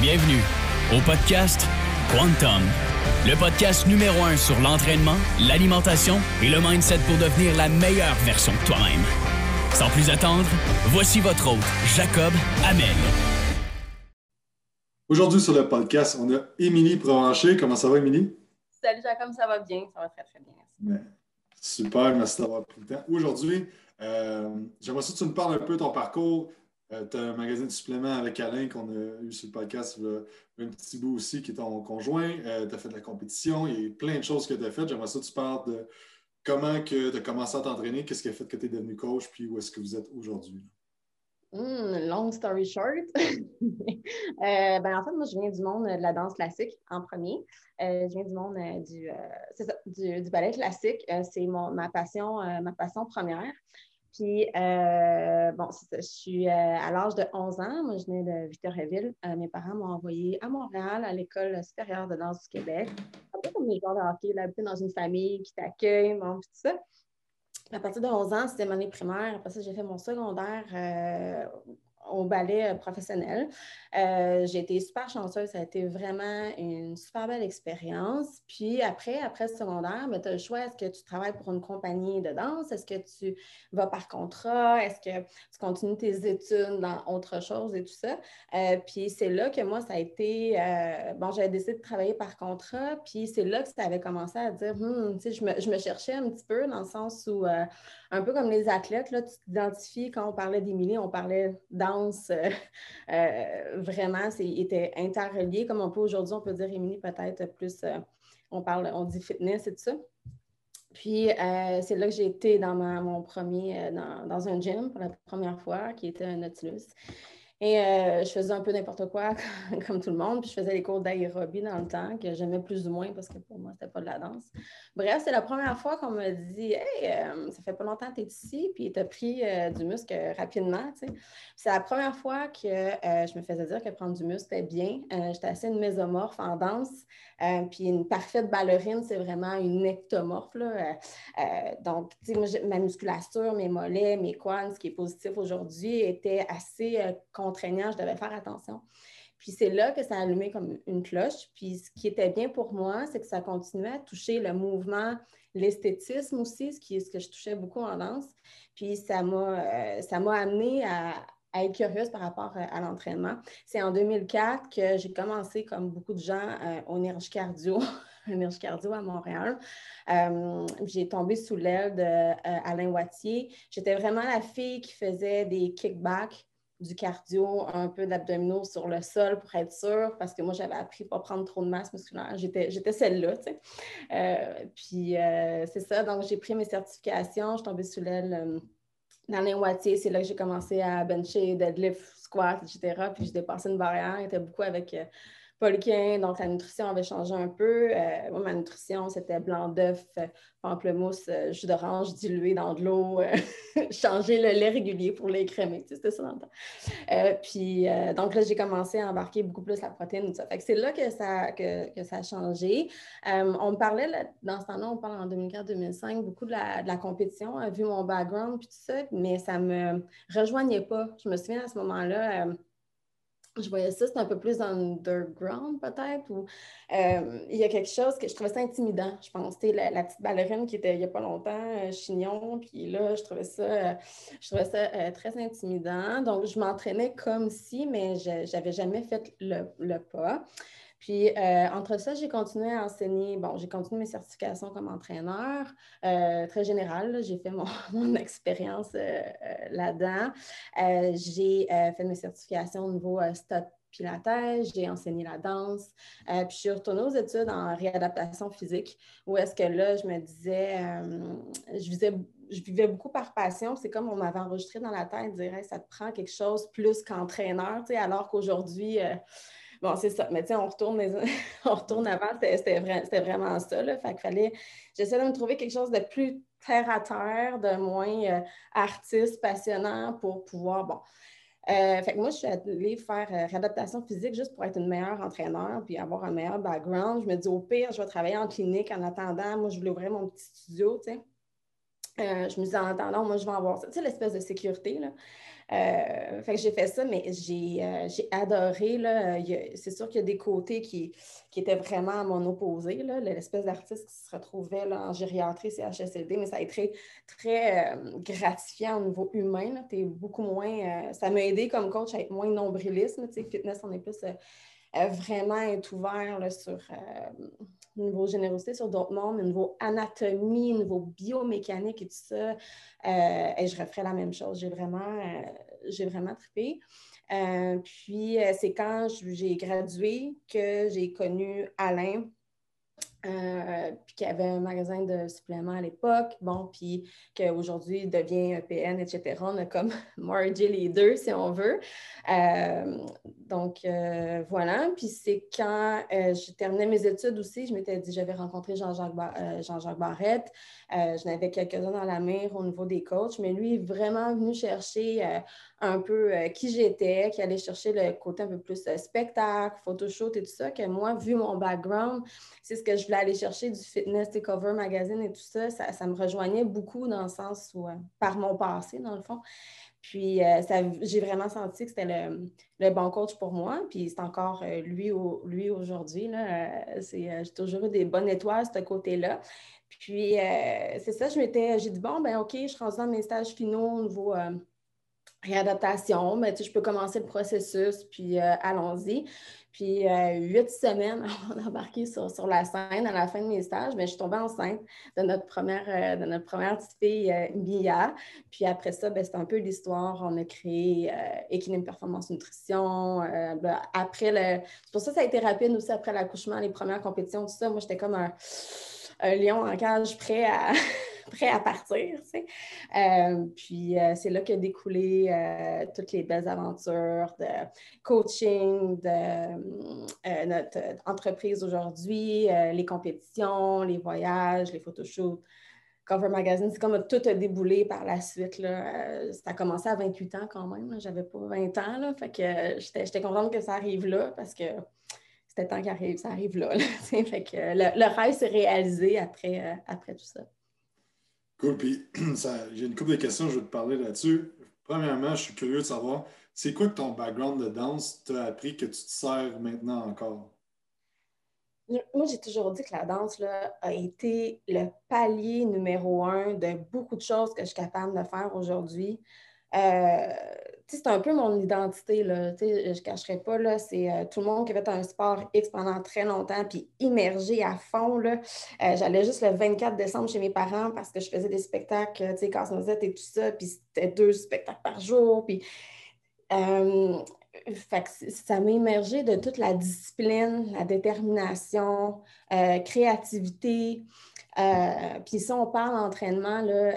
Bienvenue au podcast Quantum, le podcast numéro un sur l'entraînement, l'alimentation et le mindset pour devenir la meilleure version de toi-même. Sans plus attendre, voici votre hôte, Jacob Amel. Aujourd'hui sur le podcast, on a Émilie Provencher. Comment ça va, Émilie? Salut Jacob, ça va bien? Ça va très, très bien. Merci. super, merci d'avoir pris le temps. Aujourd'hui, euh, j'aimerais que tu me parles un peu de ton parcours. Euh, tu as un magazine de suppléments avec Alain qu'on a eu sur le podcast, un petit bout aussi qui est ton conjoint. Euh, tu as fait de la compétition, il y a plein de choses que tu as faites. J'aimerais ça que tu parles de comment tu as commencé à t'entraîner, qu'est-ce qui a fait que tu es devenu coach, puis où est-ce que vous êtes aujourd'hui. Hmm, long story short. Euh, ben, en fait, moi, je viens du monde de la danse classique en premier. je viens du monde du, du, ballet classique. c'est ma passion, ma passion première. Puis, euh, bon, je suis euh, à l'âge de 11 ans. Moi, je venais de Victoriaville. Euh, mes parents m'ont envoyé à Montréal, à l'École supérieure de danse du Québec. Un peu comme les joueurs de hockey, là, dans une famille qui t'accueille, bon, tout ça. À partir de 11 ans, c'était mon année primaire. Après ça, j'ai fait mon secondaire au ballet euh, professionnel. Euh, j'ai été super chanceuse. Ça a été vraiment une super belle expérience. Puis après, après le secondaire, ben, tu as le choix. Est-ce que tu travailles pour une compagnie de danse? Est-ce que tu vas par contrat? Est-ce que tu continues tes études dans autre chose et tout ça? Euh, puis c'est là que moi, ça a été... bon, j'avais décidé de travailler par contrat. Puis c'est là que ça avait commencé à dire, hmm, tu sais, je me, je me, cherchais un petit peu dans le sens où, un peu comme les athlètes, là, tu t'identifies, quand on parlait d'Émilie, on parlait dans euh, euh, vraiment, était interrelié. Comme on peut aujourd'hui, on peut dire Émilie peut-être plus, euh, on parle, on dit fitness et tout ça. Puis c'est là que j'ai été dans mon premier, dans, dans, un gym pour la première fois, qui était un Nautilus. Et euh, je faisais un peu n'importe quoi, comme tout le monde. Puis je faisais les cours d'aérobie dans le temps, que j'aimais plus ou moins parce que pour moi, c'était pas de la danse. Bref, c'est la première fois qu'on me dit Hey, euh, ça fait pas longtemps que tu es ici, puis tu as pris euh, du muscle rapidement. C'est la première fois que je me faisais dire que prendre du muscle, c'était bien. J'étais assez une mésomorphe en danse. puis une parfaite ballerine, c'est vraiment une ectomorphe. Là. donc, moi, ma musculature, mes mollets, mes quads, ce qui est positif aujourd'hui, était assez contraignant, je devais faire attention. Puis c'est là que ça a allumé comme une cloche. Puis ce qui était bien pour moi, c'est que ça continuait à toucher le mouvement, l'esthétisme aussi, ce qui est ce que je touchais beaucoup en danse. Puis ça m'a, euh, amené à, être curieuse par rapport euh, à l'entraînement. C'est en 2004 que j'ai commencé, comme beaucoup de gens, euh, au Nerge Cardio, Nerge Cardio à Montréal. j'ai tombé sous l'aile d'Alain Wattier. J'étais vraiment la fille qui faisait des kickbacks du cardio, un peu d'abdominaux sur le sol pour être sûre, parce que moi, j'avais appris à pas prendre trop de masse musculaire. J'étais celle-là, tu sais. Euh, puis, euh, c'est ça. Donc, j'ai pris mes certifications. Je suis tombée sous l'aile euh, dans les Wattiers. C'est là que j'ai commencé à bencher, deadlift, squat, etc. Puis, j'ai dépassé une barrière. J'étais beaucoup avec Donc la nutrition avait changé un peu. Euh, moi, ma nutrition, c'était blanc d'œuf, euh, pamplemousse, euh, jus d'orange dilué dans de l'eau, changer le lait régulier pour. Tu sais, c'était ça dans temps. puis, donc là, j'ai commencé à embarquer beaucoup plus la protéine. Ça. Fait que c'est là que ça, que, ça a changé. on me parlait, dans ce temps-là, on parle en 2004-2005, beaucoup de la, compétition, vu mon background, puis tout ça, mais ça ne me rejoignait pas. Je me souviens à ce moment-là, je voyais ça, c'était un peu plus underground peut-être, ou euh, il y a quelque chose que je trouvais ça intimidant, je pense. La, la petite ballerine qui était il n'y a pas longtemps, euh, chignon, puis là, je trouvais ça, euh, je trouvais ça très intimidant. Donc, je m'entraînais comme si, mais je n'avais jamais fait le pas. Puis, euh, entre ça, j'ai continué à enseigner. Bon, j'ai continué mes certifications comme entraîneur, euh, très général. J'ai fait mon, expérience euh, là-dedans. j'ai fait mes certifications au niveau stop pilates, j'ai enseigné la danse. puis je suis retournée aux études en réadaptation physique, où est-ce que là, je me disais, je, vivais beaucoup par passion. C'est comme on m'avait enregistré dans la tête, dire ça te prend quelque chose plus qu'entraîneur, alors qu'aujourd'hui, Bon, c'est ça. Mais tu sais, on retourne, on retourne avant, c'était vraiment ça. Là. Fait qu'il fallait. J'essaie de me trouver quelque chose de plus terre à terre, de moins euh, artiste, passionnant pour pouvoir. Bon. Euh, fait que moi, je suis allée faire euh, réadaptation physique juste pour être une meilleure entraîneur puis avoir un meilleur background. Je me dis, au pire, je vais travailler en clinique en attendant. Moi, je voulais ouvrir mon petit studio, tu sais. je me disais en attendant, moi, je vais avoir ça. Tu sais, l'espèce de sécurité, là. Euh, fait que j'ai fait ça, mais j'ai euh, adoré. C'est sûr qu'il y a des côtés qui, qui étaient vraiment à mon opposé. L'espèce d'artiste qui se retrouvait là, en gériatrie CHSLD, mais ça a été très, euh, gratifiant au niveau humain. Es beaucoup moins. ça m'a aidé comme coach à être moins nombriliste. Fitness, on est plus vraiment être ouvert là, sur niveau générosité sur d'autres mondes, niveau anatomie, niveau biomécanique et tout ça. Euh, et je referais la même chose. J'ai vraiment, euh, j'ai vraiment trippé. Euh, puis, c'est quand j'ai gradué que j'ai connu Alain, euh, puis qu'il y avait un magasin de suppléments à l'époque, bon, puis qu'aujourd'hui devient EPN, etc. On a comme mergé les deux, si on veut. Euh, donc, euh, voilà. Puis c'est quand je terminais mes études aussi, je m'étais dit, j'avais rencontré Jean-Jacques Barrette. je n'avais quelques-uns dans la mer au niveau des coachs, mais lui est vraiment venu chercher un peu qui j'étais, qui allait chercher le côté un peu plus spectacle, photoshoot et tout ça, que moi, vu mon background, c'est ce que je voulais aller chercher du fitness, des cover magazine et tout ça, ça, me rejoignait beaucoup dans le sens où, euh, par mon passé, dans le fond. Puis euh, j'ai vraiment senti que c'était le, bon coach pour moi. Puis c'est encore euh, lui, lui aujourd'hui. j'ai toujours eu des bonnes étoiles, ce côté-là. Puis c'est ça, je m'étais, j'ai dit, bon, ben OK, je suis dans mes stages finaux au niveau réadaptation, mais tu je peux commencer le processus, puis allons-y. Puis euh, huit semaines avant d'embarquer sur, sur, la scène à la fin de mes stages, mais je suis tombée enceinte de notre première, euh, de notre première petite fille, euh, Mia. Puis après ça, ben, c'était un peu l'histoire. On a créé Équilibre Performance Nutrition. Ben, après le... C'est pour ça que ça a été rapide aussi après l'accouchement, les premières compétitions, tout ça. Moi, j'étais comme un lion en cage prêt à prêt à partir. Euh, puis euh, c'est là qu'a découlé euh, toutes les belles aventures de coaching, de notre entreprise aujourd'hui, les compétitions, les voyages, les photoshoots. Cover Magazine, c'est comme tout a déboulé par la suite. Là. ça a commencé à 28 ans quand même. J'avais pas 20 ans. Là, fait que j'étais contente que ça arrive là parce que c'était temps qu'arrive, ça arrive là. fait que le, rêve s'est réalisé après, après tout ça. Cool. Puis, j'ai une couple de questions, je vais te parler là-dessus. Premièrement, je suis curieux de savoir, c'est quoi que ton background de danse t'a appris que tu te sers maintenant encore? Moi, j'ai toujours dit que la danse là, a été le palier numéro un de beaucoup de choses que je suis capable de faire aujourd'hui. Euh, c'est un peu mon identité, là. je ne cacherai pas, c'est euh, tout le monde qui avait un sport X pendant très longtemps, puis immergé à fond. Euh, j'allais juste le 24 décembre chez mes parents parce que je faisais des spectacles, casse-noisette et tout ça, puis c'était deux spectacles par jour, puis... ça m'a immergé de toute la discipline, la détermination, créativité, euh, puis si on parle d'entraînement, euh,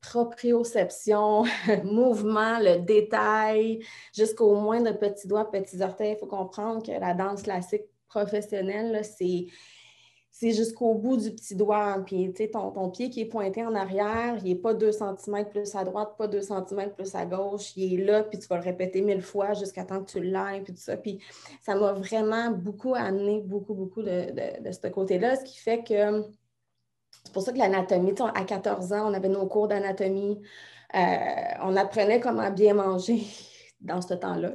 proprioception, mouvement, le détail, jusqu'au moins de petits doigts, petits orteils, il faut comprendre que la danse classique professionnelle, c'est c'est jusqu'au bout du petit doigt. Puis, tu sais, ton, ton, pied qui est pointé en arrière, il n'est pas 2 cm plus à droite, pas 2 cm plus à gauche. Il est là, puis tu vas le répéter mille fois jusqu'à temps que tu l'ailles, puis tout ça. Puis, ça m'a vraiment beaucoup amené, beaucoup, beaucoup de, de, ce côté-là, ce qui fait que pour ça que l'anatomie, à 14 ans, on avait nos cours d'anatomie. Euh, on apprenait comment bien manger dans ce temps-là.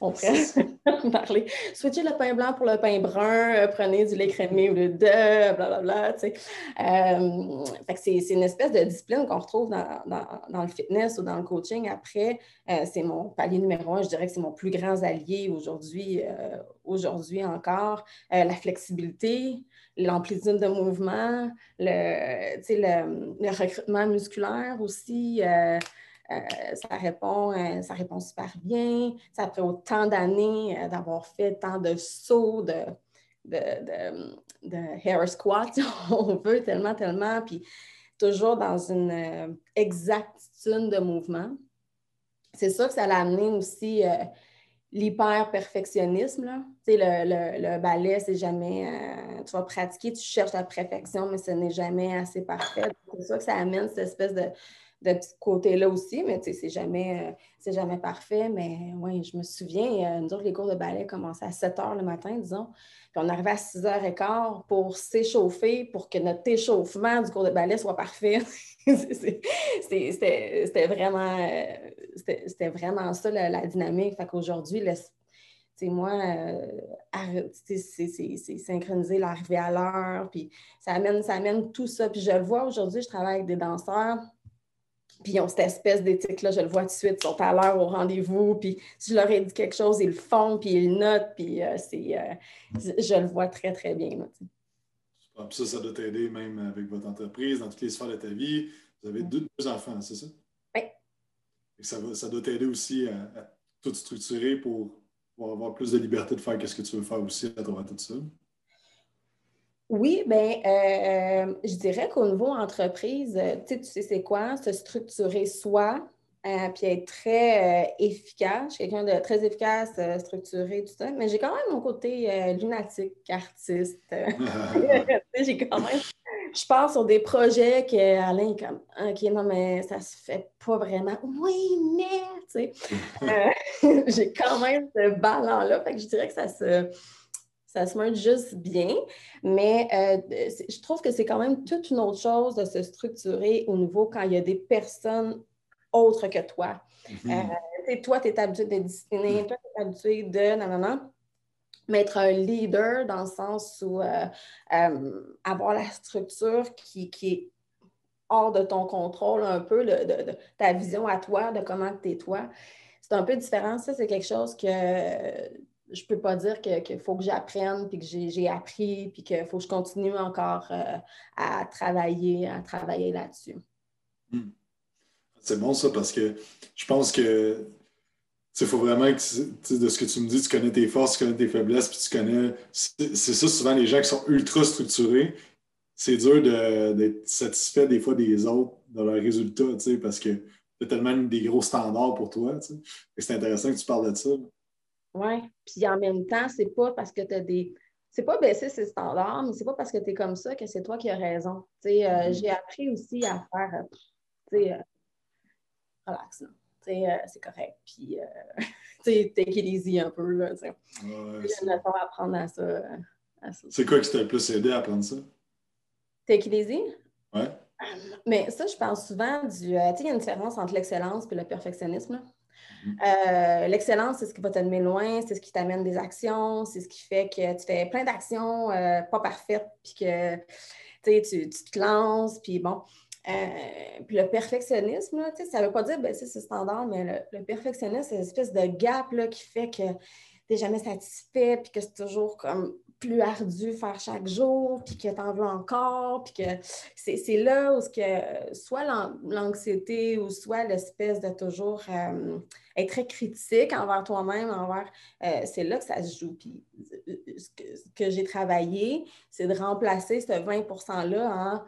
On pourrait parler. Switcher le pain blanc pour le pain brun, euh, prenez du lait crémé ou le de, blablabla. Euh, c'est, une espèce de discipline qu'on retrouve dans, le fitness ou dans le coaching. Après, c'est mon palier numéro un. Je dirais que c'est mon plus grand allié aujourd'hui, aujourd'hui encore. la flexibilité, l'amplitude de mouvement, le, recrutement musculaire aussi. Euh, euh, ça, répond, euh, ça répond super bien. Ça après autant d'années d'avoir fait tant de sauts, de, de, de, hair squat, on veut, tellement, tellement. Puis toujours dans une exactitude de mouvement. C'est sûr que ça l'a amené aussi l'hyper-perfectionnisme. Le, le, le, ballet, c'est jamais. Euh, tu vas pratiquer, tu cherches la perfection, mais ce n'est jamais assez parfait. C'est ça que ça amène cette espèce de, de ce côté-là aussi, mais c'est jamais, c'est jamais parfait. Mais oui, je me souviens, nous autres, les cours de ballet commençaient à 7 heures le matin, disons. Puis on arrivait à 6 h quart pour s'échauffer, pour que notre échauffement du cours de ballet soit parfait. c'était vraiment, c'était vraiment ça la, dynamique. Fait qu'aujourd'hui, moi, euh, c'est synchroniser l'arrivée à l'heure, puis ça amène, ça amène tout ça. Puis je le vois aujourd'hui, je travaille avec des danseurs, puis ils ont cette espèce d'éthique-là, je le vois tout de suite, ils sont à l'heure au rendez-vous, puis si je leur ai dit quelque chose, ils le font, puis ils notent, puis euh, c'est, euh, je le vois très, très bien. Ah, ça, ça doit t'aider même avec votre entreprise, dans toutes les sphères de ta vie. Vous avez deux, enfants, c'est ça? Oui. Et ça, ça doit t'aider aussi à, à, tout structurer pour, pour, avoir plus de liberté de faire ce que tu veux faire aussi à travers tout ça. Oui, bien, euh, je dirais qu'au niveau entreprise, euh, tu sais c'est quoi? Se structurer soi, euh, puis être très efficace. Je suis quelqu'un de très efficace, structuré, tout ça. Mais j'ai quand même mon côté lunatique, artiste. j'ai quand même. Je pars sur des projets que Alain comme OK, non, mais ça se fait pas vraiment. Oui, mais tu sais. j'ai quand même ce ballon-là. Fait que je dirais que ça se ça se montre juste bien, mais euh, je trouve que c'est quand même toute une autre chose de se structurer au niveau quand il y a des personnes autres que toi. Mm-hmm. Euh, toi, tu es habitué d'être discipliné, toi, tu es habitué de non, mais être un leader dans le sens où euh, avoir la structure qui, est hors de ton contrôle un peu, de, ta vision à toi, de comment tu es toi. C'est un peu différent. Ça, c'est quelque chose que je peux pas dire qu'il faut que j'apprenne, puis que j'ai appris, puis qu'il faut que je continue encore euh, à travailler, à travailler là-dessus. Hmm. C'est bon ça, parce que je pense que il faut vraiment que de ce que tu me dis, tu connais tes forces, tu connais tes faiblesses, puis tu connais. C'est ça, souvent, les gens qui sont ultra structurés, c'est dur d'être satisfait des fois des autres dans leurs résultats, parce que tu as tellement des gros standards pour toi. C'est intéressant que tu parles de ça. Oui. Puis en même temps, c'est pas parce que tu as des. C'est pas baisser ses standards, mais c'est pas parce que tu es comme ça que c'est toi qui as raison. Euh, mm-hmm. J'ai appris aussi à faire. Euh, tu sais, euh, relax, c'est correct. Puis, tu sais, take it easy un peu. Là, ouais, J'ai à apprendre à ça. C'est quoi qui t'a le plus aidé à apprendre ça? Take it easy? Oui. Mais ça, je pense souvent du. tu sais, il y a une différence entre l'excellence et le perfectionnisme. Euh, l'excellence, c'est ce qui va t'amener loin, c'est ce qui t'amène des actions, c'est ce qui fait que tu fais plein d'actions euh, pas parfaites, puis que tu, tu te lances, puis bon. Euh, puis le perfectionnisme, ça ne veut pas dire ben, c'est standard, mais le, perfectionnisme, c'est une espèce de gap là, qui fait que tu n'es jamais satisfait, puis que c'est toujours comme plus ardu faire chaque jour, puis que tu en veux encore, puis que c'est là où que, soit l'anxiété ou soit l'espèce de toujours euh, être très critique envers toi-même, envers, euh, c'est là que ça se joue. Puis euh, ce que, j'ai travaillé, c'est de remplacer ce 20 %-là en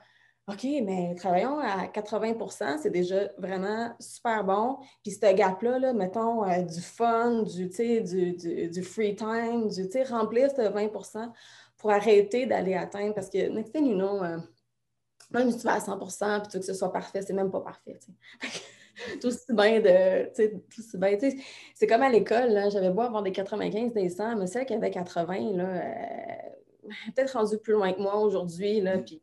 OK, mais travaillons à 80% c'est déjà vraiment super bon. Puis ce gap-là, mettons euh, du fun, du, du, du, free time, du remplir ce 20% pour arrêter d'aller atteindre. Parce que, next thing you know, euh, même si tu vas à 100 puis tu veux que ce soit parfait, c'est même pas parfait. tout aussi bien de. Tout bien. C'est comme à l'école, j'avais beau avoir des 95, des 100, mais celle qui avait 80, là, euh, peut-être rendue plus loin que moi aujourd'hui. Là, puis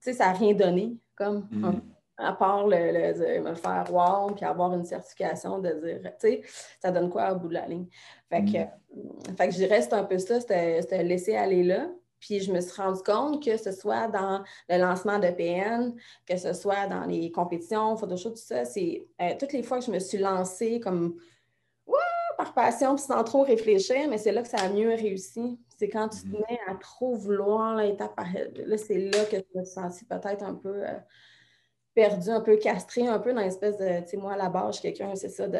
sais, ça n'a rien donné, comme, mm. à part le, me faire wow, puis avoir une certification de dire, tu sais, ça donne quoi au bout de la ligne? Fait que, mm. fait que je dirais, c'est un peu ça, c'était laisser aller là. Puis je me suis rendu compte que ce soit dans le lancement de PN, que ce soit dans les compétitions, Photoshop, tout ça, c'est euh, toutes les fois que je me suis lancée comme par passion puis sans trop réfléchir, mais c'est là que ça a mieux réussi. C'est quand tu te mhm. mets à trop vouloir l'étape là, c'est là que tu te sens peut-être un peu euh, perdu, un peu castré, un peu dans l'espèce de, tu sais, moi, à la base, quelqu'un, c'est ça, de,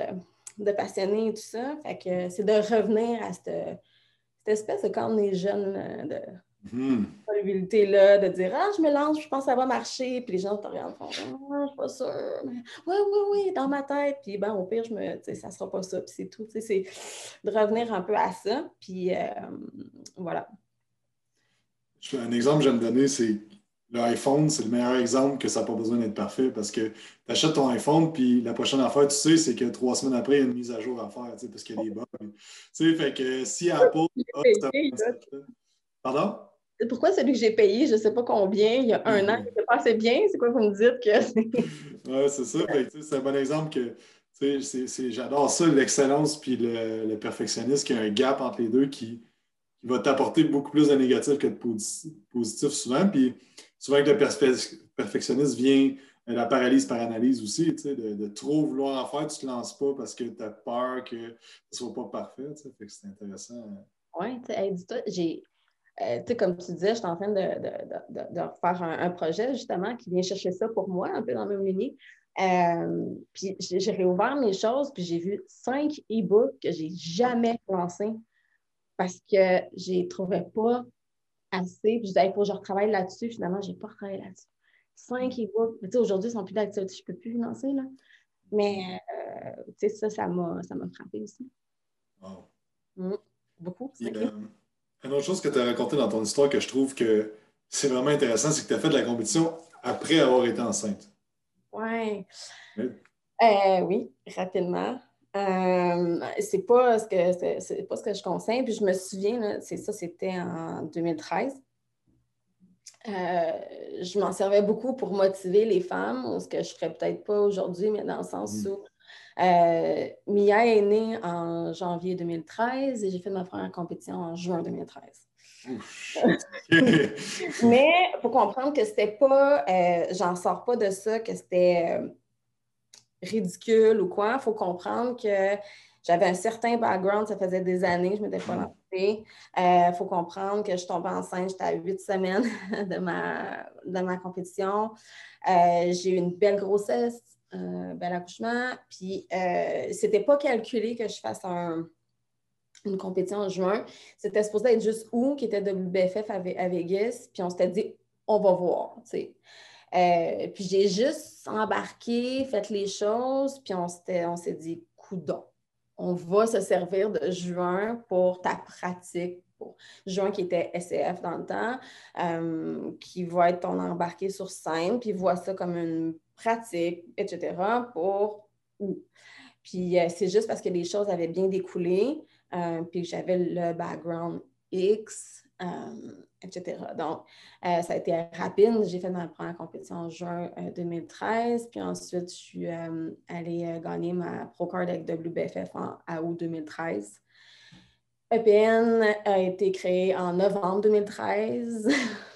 de passionné et tout ça. Fait que c'est de revenir à cette, espèce de quand on est jeune, de Mmh. là de dire Ah, je me lance, je pense que ça va marcher. Puis les gens te regardent font Ah, je suis pas sûre. oui, oui, oui, dans ma tête. Puis ben, au pire, je me, ça sera pas ça. Puis c'est tout. C'est de revenir un peu à ça. Puis euh, voilà. Un exemple que j'aime donner, c'est l'iPhone, c'est le meilleur exemple que ça n'a pas besoin d'être parfait parce que tu achètes ton iPhone, puis la prochaine affaire, tu sais, c'est que trois semaines après, il y a une mise à jour à faire, parce qu'il y a des bugs. Tu sais, fait que si Apple. Pardon? Pourquoi celui que j'ai payé, je ne sais pas combien, il y a un an, c'est pas assez bien? C'est quoi vous me dites que Oui, c'est ça. c'est un bon exemple que j'adore ça, l'excellence puis le, perfectionnisme, qu'il y a un gap entre les deux qui, va t'apporter beaucoup plus de négatif que de positif, souvent. Puis souvent que le perfectionniste vient euh, la paralyse par analyse aussi, de, trop vouloir en faire, tu ne te lances pas parce que tu as peur que ce ne soit pas parfait. Fait que c'est intéressant. Oui, dis-toi, j'ai. Euh, comme tu disais, je suis en train de, de, faire un, projet justement qui vient chercher ça pour moi, un peu dans le même lignée. Euh, puis j'ai réouvert mes choses, puis j'ai vu cinq e-books que j'ai jamais lancés parce que je ne trouvais pas assez. Puis je disais, il faut que je retravaille là-dessus. Finalement, je n'ai pas retravaillé là-dessus. Cinq e-books. Tu sais, aujourd'hui, ils sont plus d'actualité. Je ne peux plus lancer, là. Mais, euh, tu sais, ça, ça m'a frappé aussi. Wow. Mmh. Beaucoup. Euh, une autre chose que tu as raconté dans ton histoire que je trouve que c'est vraiment intéressant, c'est que tu as fait de la compétition après avoir été enceinte. Ouais. Oui. Euh, oui, rapidement. Euh, c'est pas ce que c'est pas ce que je conseille. Puis je me souviens, c'est ça, c'était en 2013. Euh, je m'en servais beaucoup pour motiver les femmes, ce que je ne ferais peut-être pas aujourd'hui, mais dans le sens mm. Où Mia est née en janvier 2013 et j'ai fait ma première compétition en juin 2013. Mais il faut comprendre que c'était pas, euh, j'en sors pas de ça, que c'était euh, ridicule ou quoi. Il faut comprendre que j'avais un certain background, ça faisait des années que je m'étais pas mm. lancée. Il euh, faut comprendre que je tombais enceinte, j'étais à huit semaines de ma, de ma compétition. j'ai eu une belle grossesse, un bel accouchement. Puis, c'était pas calculé que je fasse un une compétition en juin. C'était supposé être juste où, qui était WBFF à, Vegas, puis on s'était dit, on va voir, euh, puis j'ai juste embarqué, fait les choses, puis on s'est dit, coudon, on va se servir de juin pour ta pratique, pour qui était SCF dans le temps, euh, qui va être ton embarqué sur scène, puis voit ça comme une pratique, etc., pour Puis euh, c'est juste parce que les choses avaient bien découlé. Euh, puis j'avais le background X, euh, etc. Donc, ça a été rapide. J'ai fait ma première compétition en juin 2013, puis ensuite, je suis allée gagner ma Pro Card avec WBFF en août 2013. EPN a été créé en novembre 2013.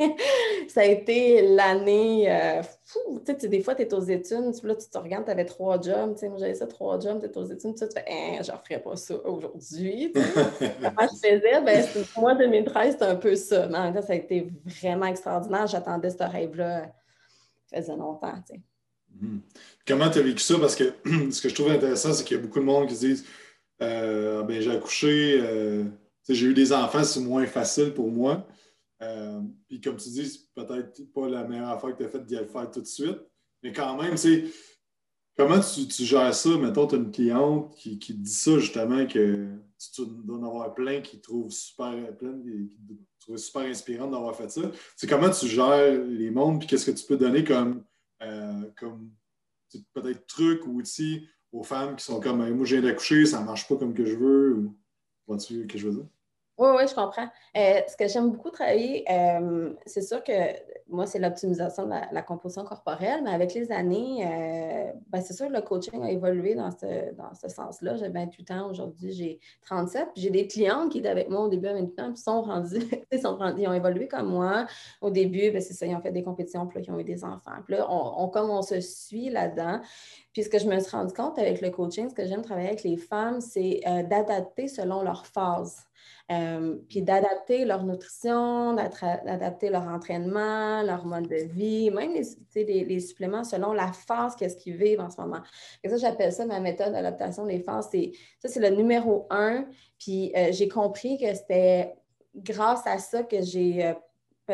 ça a été l'année euh, fou. Tu sais, des fois, tu es aux études, là, tu te regardes, tu avais trois jobs. Tu sais, moi, j'avais ça, trois jobs, tu es aux études, tu fais, hein, je ne referais pas ça aujourd'hui. Comment je faisais? Ben, moi, 2013, c'était un peu ça. Mais ça a été vraiment extraordinaire. J'attendais ce rêve-là. Ça faisait longtemps. Tu sais. Hmm. Comment tu as vécu ça? Parce que ce que je trouve intéressant, c'est qu'il y a beaucoup de monde qui se disent euh, ben, j'ai accouché, euh, j'ai eu des enfants, c'est moins facile pour moi. Euh, puis comme tu dis, c'est peut-être pas la meilleure affaire que tu as faite d'y aller faire tout de suite. Mais quand même, c'est comment tu, gères ça? Mettons, tu as une cliente qui, qui, dit ça justement que tu dois en avoir plein qui trouvent super plein, qui, super inspirant d'avoir fait ça. Comment tu gères les mondes puis qu'est-ce que tu peux donner comme, euh, comme peut-être trucs ou outils aux femmes qui sont comme moi je viens d'accoucher, ça ne marche pas comme que je veux ou vois-tu ce que je veux dire? Oui, oui, je comprends. Euh, ce que j'aime beaucoup travailler, euh, c'est sûr que moi, c'est l'optimisation de la, composition corporelle, mais avec les années, euh, ben, c'est sûr que le coaching a évolué dans ce, dans ce sens-là. J'ai 28 ans, aujourd'hui, j'ai 37. J'ai des clientes qui étaient avec moi au début à 28 ans, puis sont rendus, sont ils ont évolué comme moi. Au début, ben, c'est ça, ils ont fait des compétitions, puis là, ils ont eu des enfants. Puis là, on, comme on se suit là-dedans. Puis ce que je me suis rendu compte avec le coaching, ce que j'aime travailler avec les femmes, c'est d'adapter selon leur phase. Euh, puis d'adapter leur nutrition, d'adapter leur entraînement, leur mode de vie, même les, les, suppléments selon la phase qu'est-ce qu'ils vivent en ce moment. Et ça, j'appelle ça ma méthode d'adaptation des phases. Ça, c'est le numéro un. Puis euh, j'ai compris que c'était grâce à ça que j'ai euh,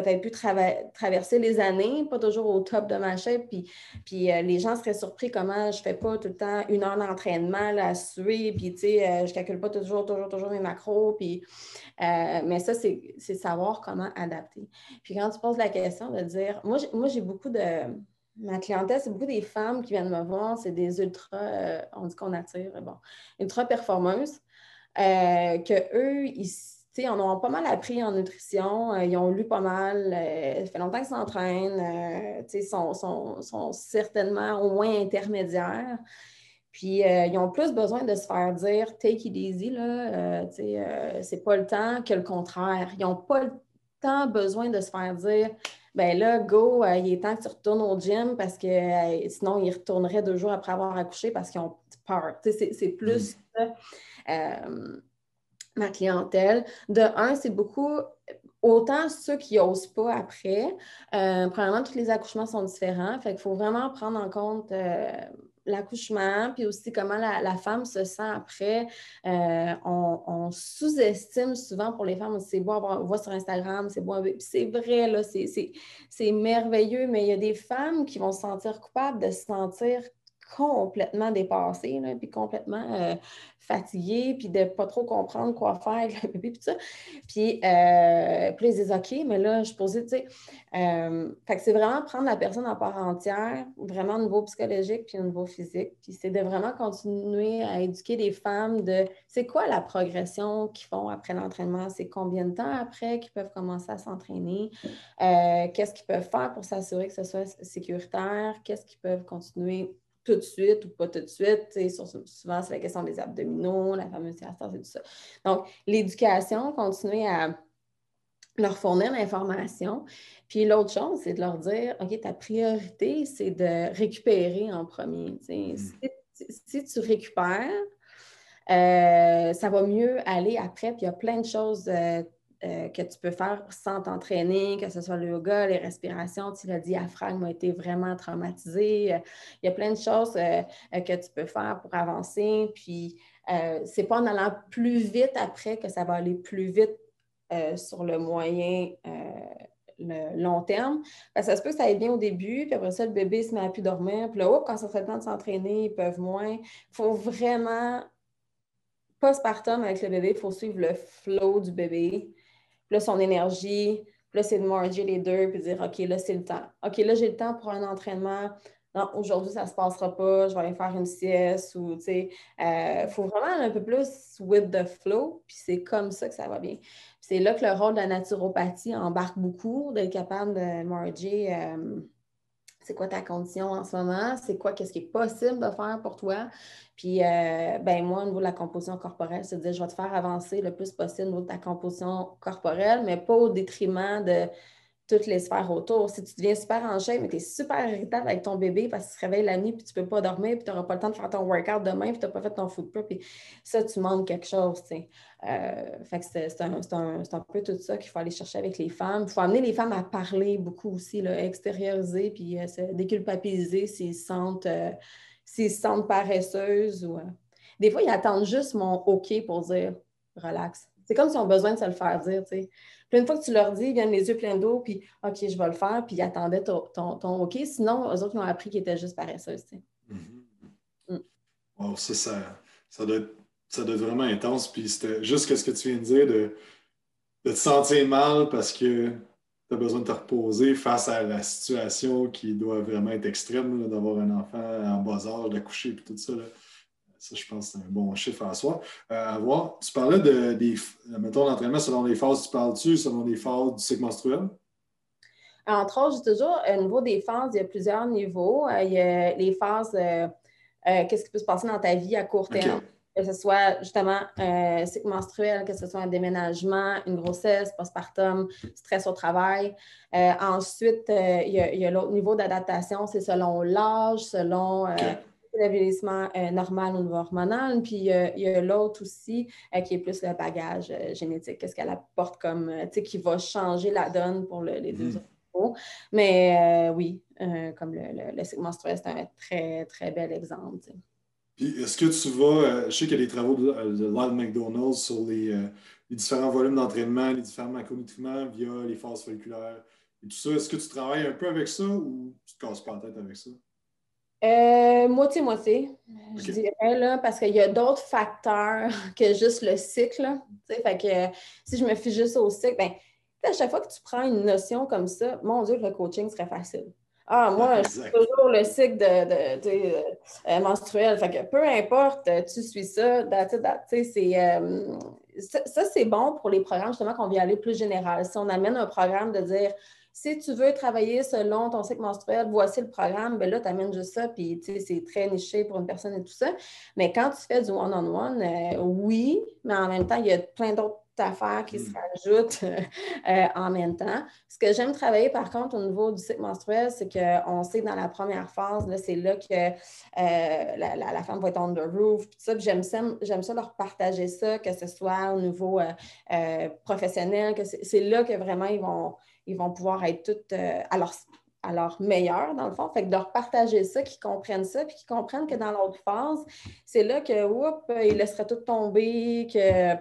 peut-être pu traverser les années, pas toujours au top de ma chaîne. Puis, puis euh, les gens seraient surpris comment je ne fais pas tout le temps une heure d'entraînement à suer, puis tu sais, euh, je ne calcule pas toujours, toujours, toujours mes macros. Puis, euh, mais ça, c'est savoir comment adapter. Puis quand tu poses la question de dire, moi, j'ai beaucoup de. Ma clientèle, c'est beaucoup des femmes qui viennent me voir, c'est des ultra, on dit qu'on attire, bon, ultra performeuses, que eux, ils ils en ont pas mal appris en nutrition, euh, ils ont lu pas mal, euh, ça fait longtemps qu'ils s'entraînent, euh, ils sont, sont, certainement au moins intermédiaires. Puis ils ont plus besoin de se faire dire take it easy, là, c'est pas le temps que le contraire. Ils n'ont pas le temps besoin de se faire dire ben là, go, il est temps que tu retournes au gym parce que sinon, ils retourneraient deux jours après avoir accouché parce qu'ils ont peur. C'est plus mm. Ma clientèle. De un, c'est beaucoup autant ceux qui n'osent pas après. Euh, premièrement, tous les accouchements sont différents. Fait qu'il faut vraiment prendre en compte euh, l'accouchement, puis aussi comment la, femme se sent après. Euh, on, sous-estime souvent pour les femmes, c'est beau, on voit sur Instagram, c'est beau, c'est vrai, là, c'est merveilleux, mais il y a des femmes qui vont se sentir coupables de se sentir complètement dépassée, là, puis complètement euh, puis de pas trop comprendre quoi faire avec le bébé, puis ça. Puis, euh, puis ils OK, mais là, je posais, tu sais. Euh, fait que c'est vraiment prendre la personne en part entière, vraiment au niveau psychologique, puis au niveau physique. Puis c'est de vraiment continuer à éduquer les femmes de c'est quoi la progression qu'ils font après l'entraînement, c'est combien de temps après qu'ils peuvent commencer à s'entraîner, qu'est-ce qu'ils peuvent faire pour s'assurer que ce soit sécuritaire, qu'est-ce qu'ils peuvent continuer tout de suite ou pas tout de suite. Souvent, c'est la question des abdominaux, la fameuse diastase et tout ça. Donc, l'éducation, continuer à leur fournir l'information. Puis l'autre chose, c'est de leur dire, OK, ta priorité, c'est de récupérer en premier. Mm. Si, tu récupères, euh, ça va mieux aller après. Puis il y a plein de choses euh, euh, que tu peux faire sans t'entraîner, que ce soit le yoga, les respirations. Tu l'as diaphragme a été vraiment traumatisé. Euh, il y a plein de choses euh, que tu peux faire pour avancer. Puis, c'est pas en allant plus vite après que ça va aller plus vite sur le moyen, le long terme. Parce que ça se peut que ça aille bien au début, puis après ça, le bébé se met à plus dormir. Puis là, quand ça serait le temps de s'entraîner, ils peuvent moins. Il faut vraiment postpartum avec le bébé, il faut suivre le flow du bébé là, son énergie, là, c'est de merger les deux, puis dire, OK, là, c'est le temps. OK, là, j'ai le temps pour un entraînement. Non, aujourd'hui, ça ne se passera pas, je vais aller faire une sieste ou, tu sais, il euh, faut vraiment un peu plus with the flow, puis c'est comme ça que ça va bien. C'est là que le rôle de la naturopathie embarque beaucoup, d'être capable de merger euh, c'est quoi ta condition en ce moment, c'est quoi, qu'est-ce qui est possible de faire pour toi? Puis, euh, ben moi, au niveau de la composition corporelle, c'est de dire, je vais te faire avancer le plus possible au niveau de ta composition corporelle, mais pas au détriment de toutes les sphères autour. Si tu deviens super en shape, mais tu es super irritable avec ton bébé parce qu'il se réveille la nuit puis tu ne peux pas dormir puis tu n'auras pas le temps de faire ton workout demain puis tu n'as pas fait ton prep. Puis ça, tu manques quelque chose. Euh, fait que c'est un, un, peu tout ça qu'il faut aller chercher avec les femmes. Il faut amener les femmes à parler beaucoup aussi, extérioriser puis euh, se déculpabiliser s'ils se sentent, euh, sentent paresseuses. Ou, Des fois, ils attendent juste mon OK pour dire relax. C'est comme s'ils ont besoin de se le faire dire. Puis une fois que tu leur dis, ils viennent les yeux pleins d'eau, puis OK, je vais le faire, puis ils attendaient ton, ton, OK. Sinon, eux autres, ils ont appris qu'ils étaient juste paresseux. Mm-hmm. Mm. ça, ça, ça, doit être, ça doit être vraiment intense. Puis c'était juste ce que tu viens de dire, de, de te sentir mal parce que tu as besoin de te reposer face à la situation qui doit vraiment être extrême, d'avoir un enfant en bas âge, d'accoucher et tout ça. Ça, je pense que c'est un bon chiffre à soi. Euh, à voir. Tu parlais de, des, mettons, l'entraînement selon les phases. Tu parles-tu selon les phases du cycle menstruel? Entre autres, toujours, au niveau des phases, il y a plusieurs niveaux. Euh, il y a les phases, euh, qu'est-ce qui peut se passer dans ta vie à court terme? Que ce soit justement un cycle menstruel, que ce soit un déménagement, une grossesse, postpartum, stress au travail. ensuite, il y a, l'autre niveau d'adaptation, c'est selon l'âge, selon le vieillissement euh, normal au niveau hormonal. Puis il y a l'autre aussi euh, qui est plus le bagage euh, génétique. Qu'est-ce qu'elle apporte comme, tu sais, qui va changer la donne pour les deux mm. autres Mais oui, comme le, cycle menstruel, c'est un très, très bel exemple. Puis est-ce que tu vas, je sais qu'il y a des travaux de, de Lyle McDonald's sur les, les différents volumes d'entraînement, les différents macronutriments via les phases folliculaires et tout ça. Est-ce que tu travailles un peu avec ça ou tu te casses pas la tête avec ça? Euh, moitié-moitié, je dirais, là, parce qu'il y a d'autres facteurs que juste le cycle. Fait que si je me fie juste au cycle, ben, à chaque fois que tu prends une notion comme ça, mon Dieu, le coaching serait facile. Ah, moi, c'est toujours le cycle de, de, euh, menstruel. Fait que peu importe, tu suis ça, c'est, euh, ça, c'est bon pour les programmes justement qu'on vient aller plus général. Si on amène un programme de dire si tu veux travailler selon ton cycle menstruel, voici le programme, ben là, tu amènes juste ça, puis c'est très niché pour une personne et tout ça. Mais quand tu fais du one-on-one, euh, oui, mais en même temps, il y a plein d'autres affaires qui se mm. rajoutent euh, en même temps. Ce que j'aime travailler, par contre, au niveau du cycle menstruel, c'est qu'on sait que dans la première phase, c'est là que euh, la, femme va être on the roof. J'aime ça, ça leur partager ça, que ce soit au niveau euh, professionnel, que c'est là que vraiment ils vont, ils vont pouvoir être toutes à leur, à leur meilleur, dans le fond. Fait que de leur partager ça, qu'ils comprennent ça, puis qu'ils comprennent que dans l'autre phase, c'est là que, oups, ils laisseraient tout tomber, que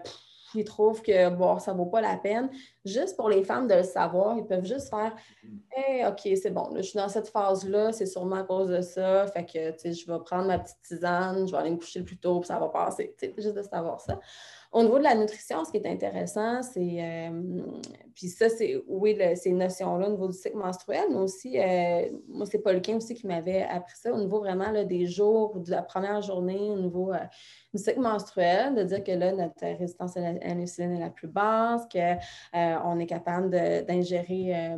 ils trouvent que bon, ça ne vaut pas la peine. Juste pour les femmes de le savoir, ils peuvent juste faire OK, c'est bon, je suis dans cette phase-là, c'est sûrement à cause de ça. Fait que je vais prendre ma petite tisane, je vais aller me coucher plus tôt, puis ça va passer. juste de savoir ça. Au niveau de la nutrition, ce qui est intéressant, c'est, euh, puis ça, c'est, oui, ces notions-là au niveau du cycle menstruel, mais aussi, euh, moi, c'est Paul aussi qui m'avait appris ça au niveau vraiment là, des jours, de la première journée, au niveau euh, du cycle menstruel, de dire que là, notre résistance à l'insuline est la plus basse, qu'on est capable d'ingérer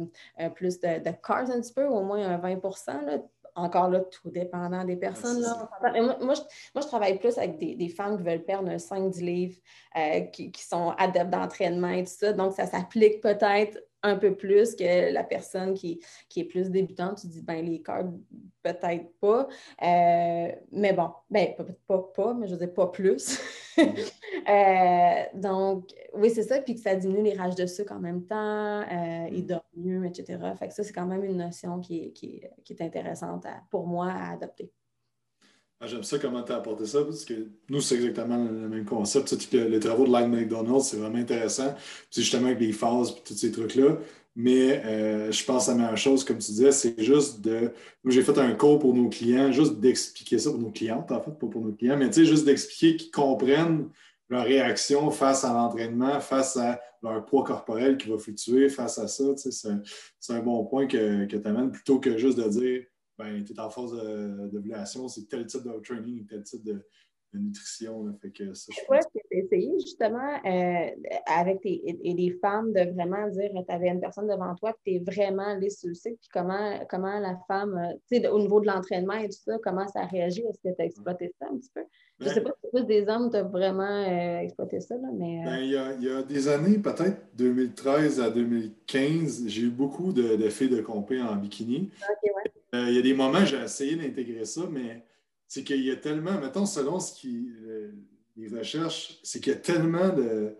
plus de, de carbs un petit peu, au moins un 20 là, encore là, tout dépendant des personnes. Là. Moi, je, travaille plus avec des, femmes qui veulent perdre un 5-10 livres, euh, qui, qui, sont adeptes d'entraînement et tout ça. Donc, ça s'applique peut-être un peu plus que la personne qui, est plus débutante. Tu dis, ben les cartes, peut-être pas. Euh, mais bon, ben, pas, pas, mais je veux dire pas plus. Euh, donc, oui, c'est ça. Puis que ça diminue les rages de sucre en même temps, euh, il dort mieux, etc. Fait que ça, c'est quand même une notion qui est, intéressante pour moi à adopter. Ah, j'aime ça comment tu as apporté ça, parce que nous, c'est exactement le même concept. les travaux de Line McDonald's, c'est vraiment intéressant. C'est justement avec les phases et tous ces trucs-là. Mais euh, je pense à la même chose, comme tu disais, c'est juste de. Nous, j'ai fait un cours pour nos clients, juste d'expliquer ça pour nos clientes, en fait, pas pour nos clients, mais tu sais, juste d'expliquer qu'ils comprennent leur réaction face à l'entraînement, face à leur poids corporel qui va fluctuer, face à ça. C'est un, bon point que, que tu amènes plutôt que juste de dire ben, tu es en phase d'ovulation, c'est tel type de training, tel type de, nutrition. Là. Fait que ça, je que tu essayé justement euh, avec tes, et, des femmes de vraiment dire tu avais une personne devant toi, tu es vraiment allé sur le site, puis comment, comment la femme, euh, tu sais, au niveau de l'entraînement et tout ça, comment ça réagit? Est-ce que tu as exploité ça un petit peu? Je ne sais pas si plus des hommes tu as vraiment euh, exploité ça, là, mais. Ben, il, y a, il, y a, des années, peut-être 2013 à 2015, j'ai eu beaucoup de, de filles de compé en bikini. Euh, il y a des moments, j'ai essayé d'intégrer ça, mais c'est qu'il y a tellement, mettons, selon ce qui, euh, les recherches, c'est qu'il y a tellement de,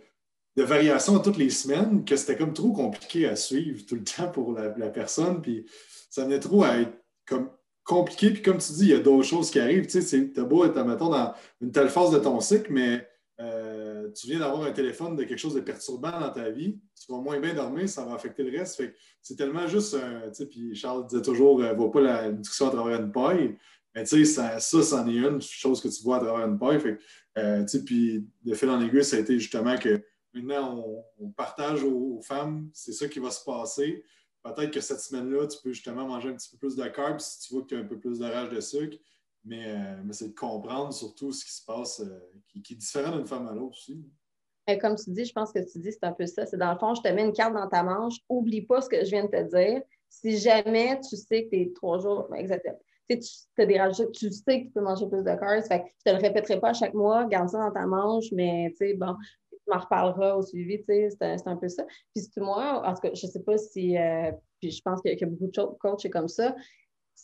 variations toutes les semaines que c'était comme trop compliqué à suivre tout le temps pour la, personne. Puis ça venait trop à être comme compliqué. Puis comme tu dis, il y a d'autres choses qui arrivent. Tu sais, as beau être, mettons, dans une telle phase de ton cycle, mais euh, tu viens d'avoir un téléphone de quelque chose de perturbant dans ta vie, tu vas moins bien dormir, ça va affecter le reste. c'est tellement juste, puis Charles disait toujours, ne euh, vois pas la nutrition à travers une paille. Mais tu sais, ça, ça, c'en est une chose que tu vois à travers une paille. Fait, euh, puis fil en aiguille, ça a été justement que maintenant, on, partage aux, femmes, c'est ça qui va se passer. Peut-être que cette semaine-là, tu peux justement manger un petit peu plus de carbs si tu vois que tu as un peu plus de rage de sucre. Euh, mais, c'est de comprendre surtout ce qui se passe, euh, qui, est différent d'une femme à l'autre aussi. comme tu dis, je pense que tu dis, c'est un peu ça. C'est dans le fond, je te mets une carte dans ta manche, oublie pas ce que je viens de te dire. Si jamais tu sais que tu es trois jours, exactement. Tu, tu sais que tu peux manger plus de carbs. Fait que je te le répéterai pas à chaque mois, garde ça dans ta manche, mais tu sais, bon, tu m'en reparleras au suivi, tu sais, c'est un, peu ça. Puis moi, en tout cas, je sais pas si, euh, puis je pense qu'il y, a beaucoup de coachs comme ça,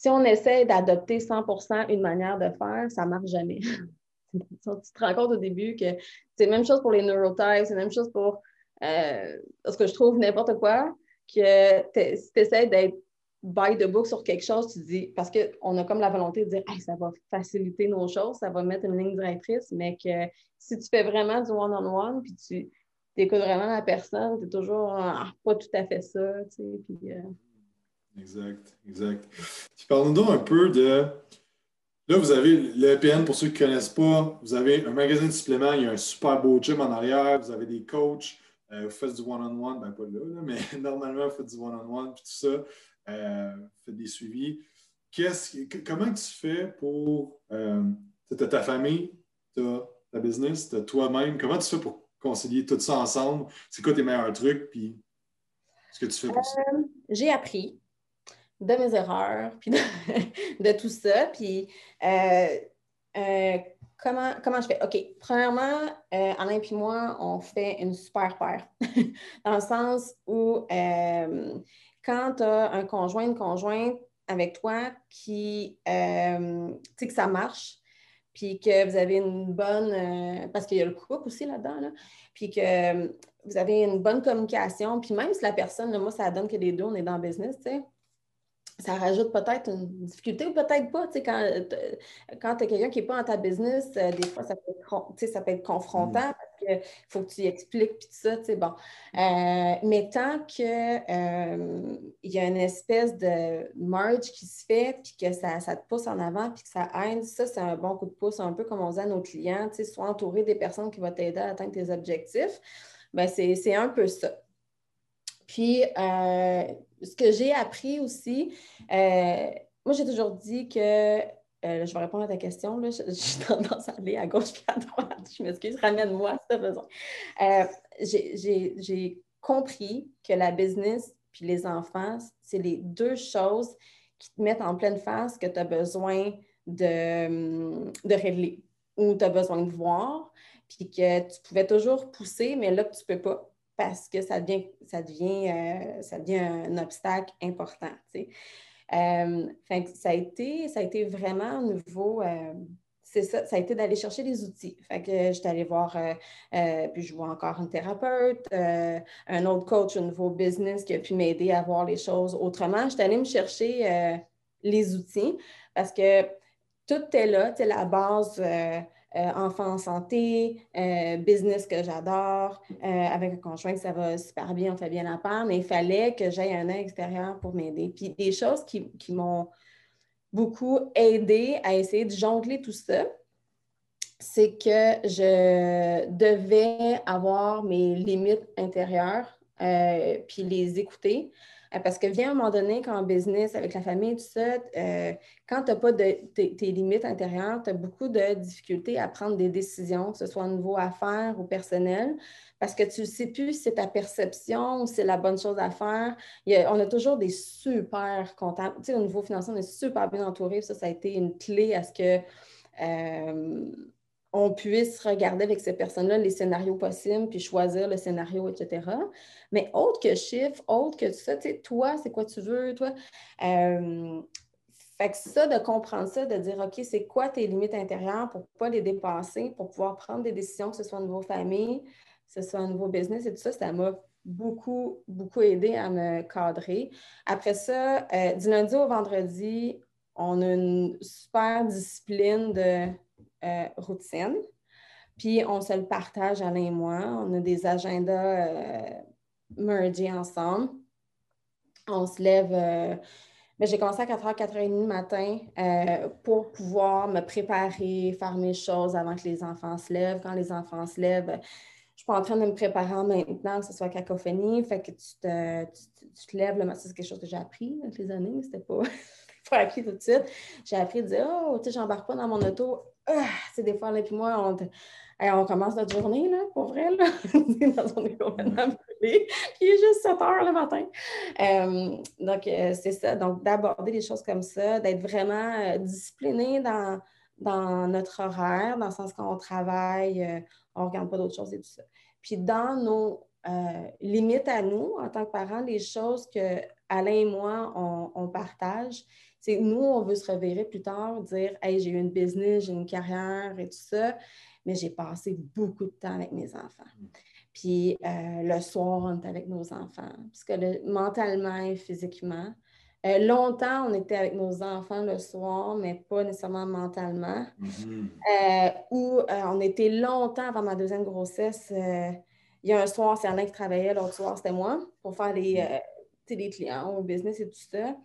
si on essaie d'adopter 100% une manière de faire, ça ne marche jamais. tu te rends compte au début que c'est la même chose pour les neurotypes, c'est la même chose pour euh, ce que je trouve n'importe quoi, que si tu essaies d'être by the book sur quelque chose, tu dis, parce qu'on a comme la volonté de dire, ça va faciliter nos choses, ça va mettre une ligne directrice, mais que si tu fais vraiment du one-on-one, puis tu écoutes vraiment la personne, tu es toujours ah, pas tout à fait ça. Tu sais, puis, euh, Exact, exact. Puis parlons donc un peu de. Là, vous avez le EPN, pour ceux qui ne connaissent pas, vous avez un magasin de suppléments, il y a un super beau gym en arrière, vous avez des coachs, euh, vous faites du one-on-one, ben pas là, mais normalement, vous faites du one-on-one, puis tout ça, euh, vous faites des suivis. comment tu fais pour. Euh, tu as ta famille, tu as ta business, tu as toi-même, comment tu fais pour concilier tout ça ensemble? C'est quoi tes meilleurs trucs, puis ce que tu fais pour ça? J'ai appris de mes erreurs, puis de, tout ça. Puis euh, euh, comment, comment je fais? OK, premièrement, euh, Alain et moi, on fait une super paire. Dans le sens où quand tu as un conjoint, une conjointe avec toi qui, tu sais, que ça marche, puis que vous avez une bonne, parce qu'il y a le couple aussi là-dedans, là, puis que vous avez une bonne communication, puis même si la personne, moi, ça donne que les deux, on est dans le business, tu sais, ça rajoute peut-être une difficulté ou peut-être pas. Tu sais, quand euh, quand tu as quelqu'un qui n'est pas dans ta business, euh, des fois, ça peut être, ça peut être confrontant mm. parce qu'il faut que tu y expliques puis tout ça. Tu sais, bon. Euh, mais tant qu'il il y a une espèce de merge qui se fait puis que ça, ça, te pousse en avant puis que ça aide, ça, c'est un bon coup de pouce, un peu comme on dit à nos clients. Tu sais, sois entouré des personnes qui vont t'aider à atteindre tes objectifs. Ben, c'est un peu ça. Puis, euh, ce que j'ai appris aussi, euh, moi, j'ai toujours dit que, euh, je vais répondre à ta question, là, j'ai tendance à aller à gauche et à droite. Je m'excuse, ramène-moi si tu as besoin. j'ai compris que la business puis les enfants, c'est les deux choses qui te mettent en pleine face que tu as besoin de, de régler ou tu as besoin de voir, puis que tu pouvais toujours pousser, mais là, tu ne peux pas parce que ça devient, ça devient, euh, ça devient un obstacle important. Euh, ça, a été, ça a été vraiment nouveau. Euh, ça, a été d'aller chercher des outils. J'étais allée voir, puis je vois encore une thérapeute, un autre coach au nouveau business qui a pu m'aider à voir les choses autrement. J'étais allée me chercher les outils parce que tout est là, la base euh, enfant en santé, euh, business que j'adore, euh, avec un conjoint que ça va super bien, on fait bien la part, mais il fallait que j'aille un œil extérieur pour m'aider. Puis des choses qui, m'ont beaucoup aidé à essayer de jongler tout ça, c'est que je devais avoir mes limites intérieures, puis les écouter. Euh, parce que vient un moment donné, quand en business, avec la famille, tout ça, euh, quand tu n'as pas de, tes, limites intérieures, tu as beaucoup de difficultés à prendre des décisions, que ce soit au niveau affaires ou personnel, parce que tu ne sais plus si c'est ta perception ou si c'est la bonne chose à faire. on a toujours des super comptables. Tu sais, au niveau financier, on est super bien entouré. Ça, ça a été une clé à ce que. Euh, on puisse regarder avec ces personnes-là les scénarios possibles, puis choisir le scénario, etc. Mais autre que chiffre, autre que ça, tu sais, toi, c'est quoi tu veux, toi? Euh, fait que ça, de comprendre ça, de dire, OK, c'est quoi tes limites intérieures pour ne pas les dépasser, pour pouvoir prendre des décisions, que ce soit au niveau famille, que ce soit au niveau business et tout ça, ça m'a beaucoup, beaucoup aidé à me cadrer. Après ça, euh, du lundi au vendredi, on a une super discipline de euh, routine. Puis on se le partage, Alain et moi. On a des agendas euh, mergés ensemble. On se lève. Euh, ben, j'ai commencé à 4h, 4h30 le matin pour pouvoir me préparer, faire mes choses avant que les enfants se lèvent. Quand les enfants se lèvent, je suis pas en train de me préparer maintenant, que ce soit cacophonie. Fait que tu te, tu, te lèves le matin. C'est quelque chose que j'ai appris avec les années. C'était pas, pas acquis tout de suite. J'ai appris à dire Oh, tu sais, j'embarque pas dans mon auto ah, c'est des fois, là, puis moi, on, on, commence notre journée, là, pour vrai, là. dans on est complètement brûlé. Puis il est juste 7 heures le matin. Euh, donc, euh, c'est ça. Donc, d'aborder des choses comme ça, d'être vraiment euh, discipliné dans, dans notre horaire, dans le sens qu'on travaille, on ne regarde pas d'autres choses et tout ça. Puis dans nos limites à nous, en tant que parents, les choses que Alain et moi, on, on partage, nous, on veut se reverrer plus tard, dire Hey, j'ai eu une business, j'ai une carrière et tout ça, mais j'ai passé beaucoup de temps avec mes enfants. Mm. Puis euh, le soir, on était avec nos enfants, parce que mentalement et physiquement. Euh, longtemps, on était avec nos enfants le soir, mais pas nécessairement mentalement. Mm-hmm. Euh, ou on était longtemps avant ma deuxième grossesse il y a un soir, c'est Alain qui travaillait, l'autre soir, c'était moi, pour faire les, mm. clients au business et tout ça.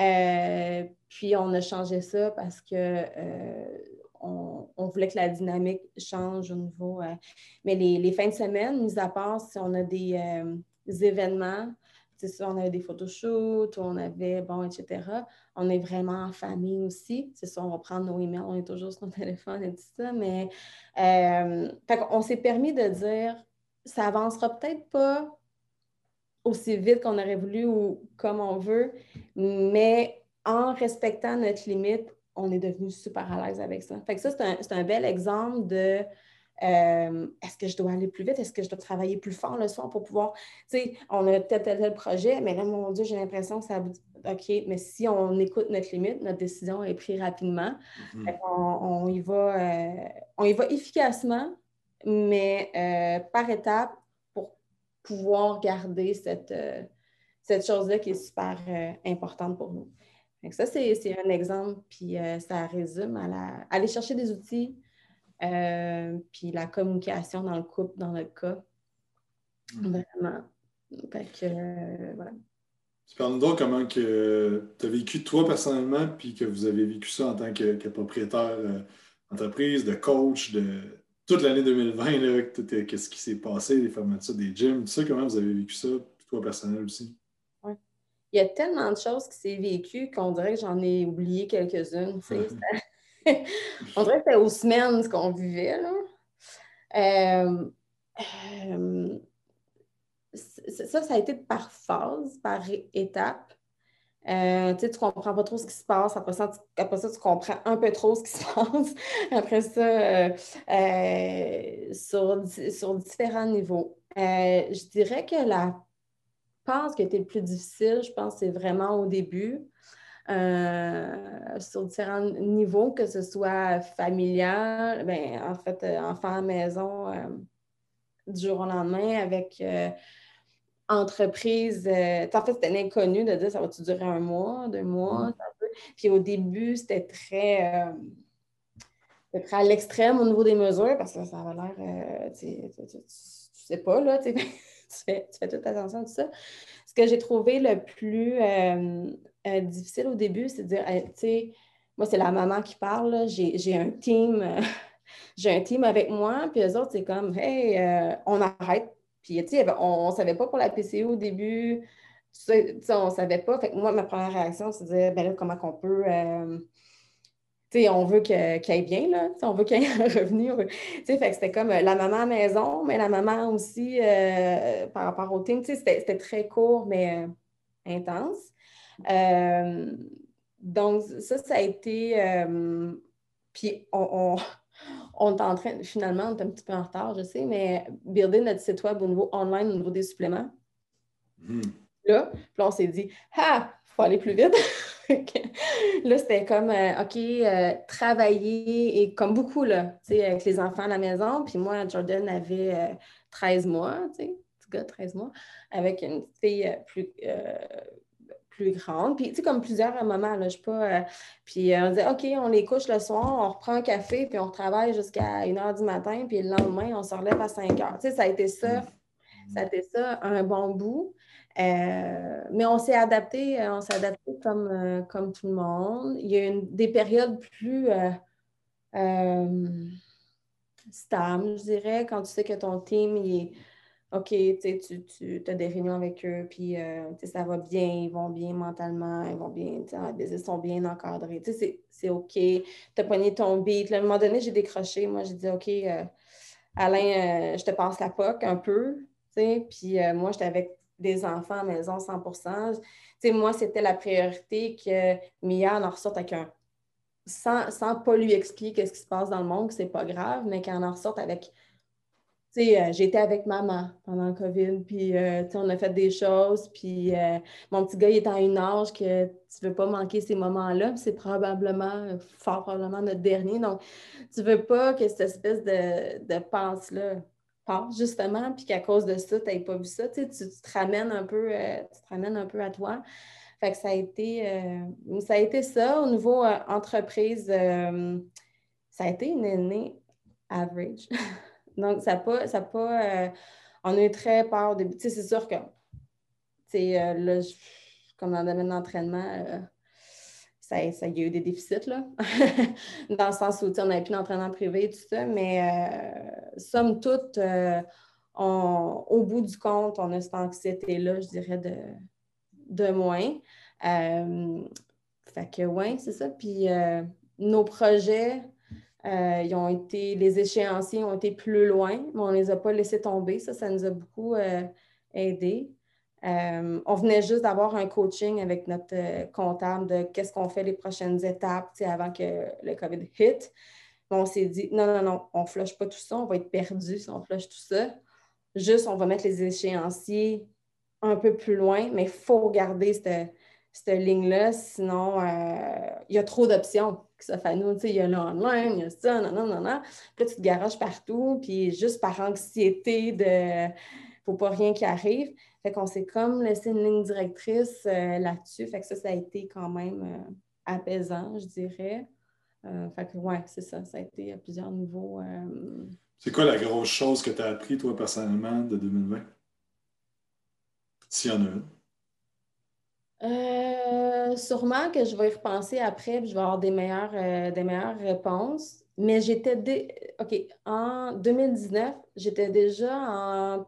Euh, puis on a changé ça parce que euh, on, voulait que la dynamique change au niveau. mais les, fins de semaine, mis à part si on a des, événements, c'est on avait des photoshoots, on avait, bon, etc. On est vraiment en famille aussi. C'est ça, on va prendre nos emails, on est toujours sur nos téléphones et tout ça. Mais on s'est permis de dire, ça avancera peut-être pas aussi vite qu'on aurait voulu ou comme on veut, mais en respectant notre limite, on est devenu super à l'aise avec ça. Fait que ça, c'est un, bel exemple de euh, est-ce que je dois aller plus vite? Est-ce que je dois travailler plus fort le soir pour pouvoir, tu sais, on a tel, tel, tel projet, mais là, mon Dieu, j'ai l'impression que ça OK, mais si on écoute notre limite, notre décision est prise rapidement. Mm-hmm. on, y va, euh, on y va efficacement, mais euh, par étape pour pouvoir garder cette, euh, cette chose-là qui est super euh, importante pour nous. Donc ça, c'est un exemple, puis ça résume à la, aller chercher des outils, puis la communication dans le couple, dans notre cas. Mm. Vraiment. Fait que, voilà. Parle-nous donc comment que tu as vécu toi personnellement, puis que vous avez vécu ça en tant que, que propriétaire d'entreprise, de coach, de, toute l'année 2020, qu'est-ce qui s'est passé, les fermetures des gyms, tout ça, comment vous avez vécu ça, toi personnel aussi? Oui. Il y a tellement de choses qui s'est vécu qu'on dirait que j'en ai oublié quelques-unes. On dirait que c'était aux semaines ce qu'on vivait. Là. Euh, euh, ça, ça a été par phase, par étape. Euh, tu ne comprends pas trop ce qui se passe. Après ça, tu, comprends un peu trop ce qui se passe. Après ça, euh, euh, sur, différents niveaux. je dirais que la passe qui été le plus difficile, je pense, c'est vraiment au début. sur différents niveaux, que ce soit familial, ben, en fait, enfant à maison du jour au lendemain avec entreprise, euh, en fait, c'était l'inconnu de dire ça va-tu durer un mois, deux mois, mm. Puis au début, c'était très, euh, très à l'extrême au niveau des mesures parce que ça avait l'air, euh, tu, sais pas, là, tu fais, tu fais toute attention à tout ça. Ce que j'ai trouvé le plus difficile au début, c'est de dire, tu sais, moi, c'est la maman qui parle, j'ai un team. j'ai un team avec moi, puis eux autres, c'est comme, hey, on arrête puis, tu sais, on ne savait pas pour la PCU au début. Tu sais, on ne savait pas. Fait que moi, ma première réaction, c'est de dire, ben là, comment qu'on peut. Euh, tu sais, on veut qu'il aille bien, là. on veut qu'il y ait un. Tu sais, fait que c'était comme euh, la maman à maison, mais la maman aussi euh, par rapport au team. Tu sais, c'était très court, mais intense. donc, ça, ça a été. puis, on est en train, finalement, on est un petit peu en retard, je sais, mais builder notre site web au niveau online, au niveau des suppléments. Hmm. Là, puis là, on s'est dit, ah, il faut aller plus vite. là, c'était comme, euh, OK, euh, travailler, et comme beaucoup, là, tu sais, avec les enfants à la maison. Puis moi, Jordan avait 13 euh, mois, tu sais, petit gars, 13 mois, avec une fille plus plus grande. Puis, tu sais, comme plusieurs moments, là, je sais pas. Euh, puis, euh, on disait, OK, on les couche le soir, on reprend un café, puis on travaille jusqu'à 1 h du matin, puis le lendemain, on se relève à 5 h. Tu sais, ça a été ça. Ça a été ça un bon bout. Euh, mais on s'est adapté, on s'est adapté comme, comme tout le monde. Il y a une, des périodes plus stables, je dirais, quand tu sais que ton team il est OK, tu, tu as des réunions avec eux, puis euh, ça va bien, ils vont bien mentalement, ils vont bien, ils sont bien encadrés. C'est OK. Tu as pogné ton beat. à un moment donné, j'ai décroché. Moi, j'ai dit OK, euh, Alain, euh, je te passe la POC un peu. Puis moi, j'étais avec des enfants à maison 100% Moi, c'était la priorité que Mia en ressorte avec un. Sans, sans pas lui expliquer ce qui se passe dans le monde, que c'est pas grave, mais qu'elle en ressorte avec sais, euh, j'étais avec maman pendant le COVID, puis euh, on a fait des choses, puis euh, mon petit gars, il est en une âge que tu veux pas manquer ces moments-là, c'est probablement, fort probablement notre dernier. Donc, tu veux pas que cette espèce de, de passe-là passe, justement, puis qu'à cause de ça, tu n'aies pas vu ça. Tu, tu, te ramènes un peu, tu ramènes un peu à toi. Fait que ça a été, ça a été ça. Au niveau entreprise, ça a été une année average. Donc, ça pas, ça pas, euh, on a eu très peur au début. Tu sais, c'est sûr que, tu euh, là, comme dans le domaine d'entraînement, euh, ça, ça, il y a eu des déficits, là, dans le sens où on n'avait plus d'entraînement privé et tout ça, mais somme toute, au bout du compte, on a cette anxiété-là, je dirais, de, de moins. fait que, oui, c'est ça. Puis nos projets, euh, ils ont été, les échéanciers ont été plus loin, mais on ne les a pas laissés tomber. Ça, ça nous a beaucoup euh, aidé. Euh, on venait juste d'avoir un coaching avec notre comptable de qu'est-ce qu'on fait les prochaines étapes avant que le COVID hit. on s'est dit non, non, non, on ne flush pas tout ça, on va être perdu si on flush tout ça. Juste, on va mettre les échéanciers un peu plus loin, mais il faut garder cette, cette ligne-là, sinon il y a trop d'options ça fait nous. Il y a l'online, il y a ça, non, non, non, non. Puis tu te garages partout, puis juste par anxiété de faut pas rien qui arrive. Fait qu'on s'est comme laissé une ligne directrice euh, là-dessus. Fait que ça, ça a été quand même euh, apaisant, je dirais. Euh, fait que ouais, c'est ça. Ça a été à plusieurs niveaux. C'est quoi la grosse chose que tu as appris, toi, personnellement, de 2020? S'il y en a une. Euh, sûrement que je vais y repenser après, puis je vais avoir des meilleures, euh, des meilleures réponses. Mais j'étais. OK, en 2019, j'étais déjà en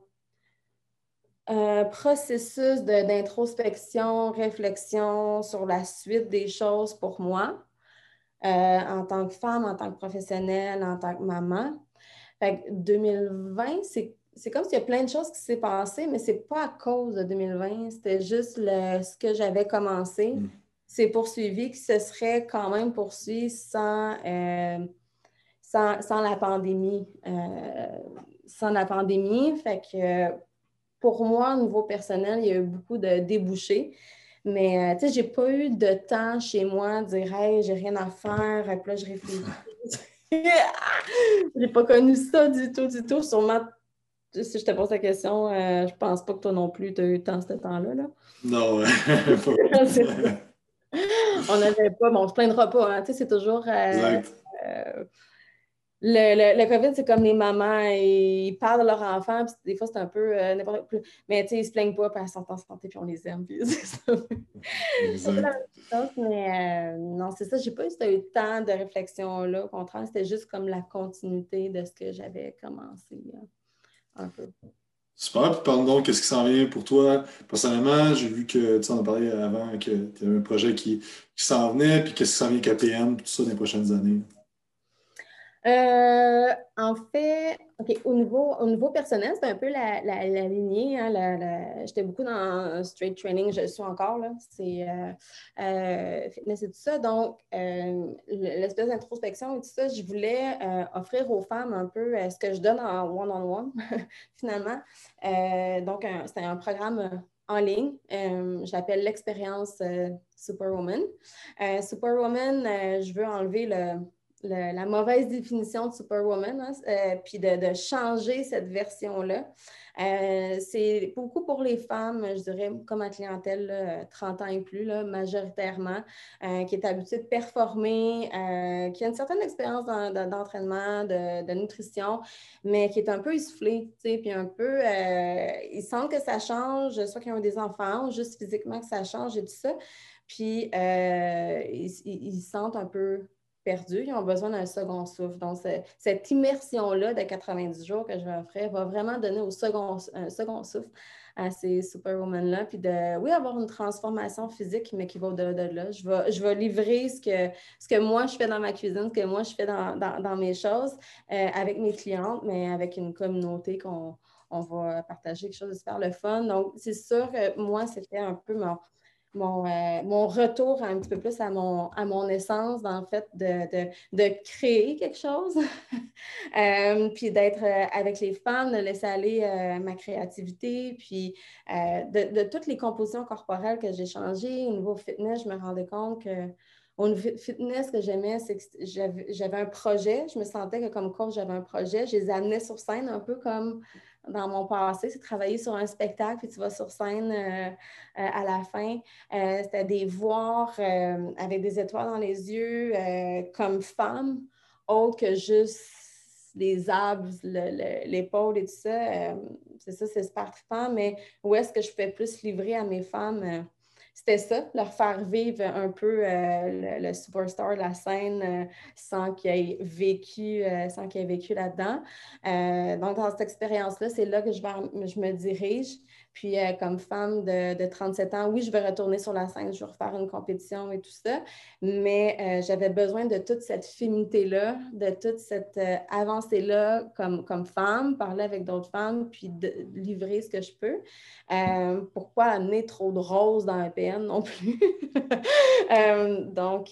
euh, processus d'introspection, réflexion sur la suite des choses pour moi, en tant que femme, en tant que professionnelle, en tant que maman. Fait 2020, c'est c'est comme s'il y a plein de choses qui s'est passé, mais c'est pas à cause de 2020. C'était juste ce que j'avais commencé. Mm. C'est poursuivi, que ce serait quand même poursuivi sans, euh, sans, la pandémie. Euh, sans la pandémie. Fait que pour moi, au niveau personnel, il y a eu beaucoup de débouchés. Mais euh, tu sais, j'ai pas eu de temps chez moi de dire Hey, j'ai rien à faire, puis là, je réfléchis. j'ai pas connu ça du tout, du tout. Sûrement si je te pose la question, euh, je pense pas que toi non plus, tu as eu tant ce temps-là. Là. Non, on n'avait pas, bon, on se plaindra pas, hein, tu sais, c'est toujours. Euh, euh, le, le, COVID, c'est comme les mamans, ils parlent de leurs enfants, puis des fois, c'est un peu n'importe quoi. Mais tu sais, ils se plaignent pas, puis elles sont en santé, puis on les aime. Puis c'est ça. Mais non, c'est ça, j'ai pas eu, eu tant de réflexion là. Au contraire, c'était juste comme la continuité de ce que j'avais commencé Super. Puis parle donc, qu'est-ce qui s'en vient pour toi? Personnellement? J'ai vu que tu en as parlé avant, que tu avais un projet qui, qui s'en venait, puis qu'est-ce qui s'en vient APM, tout ça dans les prochaines années? Euh, en fait, au, niveau, au niveau personnel, c'est un peu la, la, lignée. Hein, j'étais beaucoup dans straight training, je le suis encore. C'est euh, euh, tout ça. Donc, l'espèce d'introspection et tout ça, je voulais offrir aux femmes un peu ce que je donne en one-on-one, finalement. donc, c'était un programme en ligne. je l'appelle l'expérience Superwoman. Superwoman, je veux enlever le la mauvaise définition de Superwoman, hein, euh, puis de, changer cette version-là. Euh, c'est beaucoup pour les femmes, je dirais, comme ma clientèle, 30 ans et plus, majoritairement, euh, qui est habituée de performer, qui a une certaine expérience d'entraînement, de, de, nutrition, mais qui est un peu essoufflée, puis un peu, ils sentent que ça change, soit qu'ils ont des enfants, juste physiquement que ça change et tout ça. Puis, ils, sentent un peu perdus, ils ont besoin d'un second souffle. Donc, cette immersion-là de 90 jours que je vais offrir va vraiment donner au second, un second souffle à ces superwomen-là, puis de, oui, avoir une transformation physique, mais qui va au-delà de là. Je vais, je vais livrer ce que, ce que moi, je fais dans ma cuisine, ce que moi, je fais dans, dans, mes choses euh, avec mes clientes, mais avec une communauté qu'on on va partager quelque chose de super le fun. Donc, c'est sûr que moi, c'était un peu mon, euh, mon, retour un petit peu plus à mon, à mon essence, en fait, de, créer quelque chose, euh, puis d'être euh, avec les femmes, de laisser aller ma créativité, puis de, toutes les compositions corporelles que j'ai changées. Au niveau fitness, je me rendais compte que au fitness, ce que j'aimais, c'est que j'avais un projet. Je me sentais que comme coach, j'avais un projet. Je les amenais sur scène un peu comme dans mon passé, c'est travailler sur un spectacle, puis tu vas sur scène euh, euh, à la fin. Euh, c'était des voir avec des étoiles dans les yeux comme femme, autre que juste les abs, l'épaule et tout ça, c'est ça, c'est super trippant, mais où est-ce que je peux plus livrer à mes femmes? C'était ça, leur faire vivre un peu euh, le, superstar de la scène euh, sans qu'il ait vécu, euh, sans qu'il ait vécu là-dedans. donc, dans cette expérience-là, c'est là que je, je me dirige. Puis, euh, comme femme de, 37 ans, oui, je vais retourner sur la scène, je vais refaire une compétition et tout ça, mais euh, j'avais besoin de toute cette féminité-là, de toute cette euh, avancée-là comme, comme femme, parler avec d'autres femmes, puis de, livrer ce que je peux. pourquoi amener trop de roses dans un PN non plus? donc,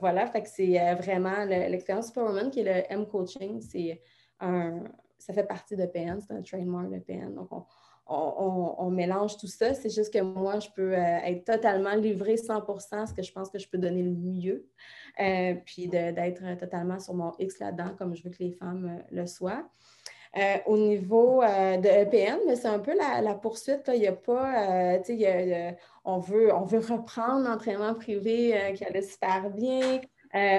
voilà, fait que c'est vraiment l'expérience Superwoman qui est le M-Coaching, c'est un, ça fait partie de PN, c'est un trademark de PN. Donc, on, on, mélange tout ça. C'est juste que moi, je peux euh, être totalement livrée 100% ce que je pense que je peux donner le mieux, euh, puis d'être totalement sur mon X là-dedans, comme je veux que les femmes euh, le soient. au niveau de EPN, c'est un peu la, poursuite. Il n'y a pas, on, veut, on veut reprendre l'entraînement privé qui allait super bien.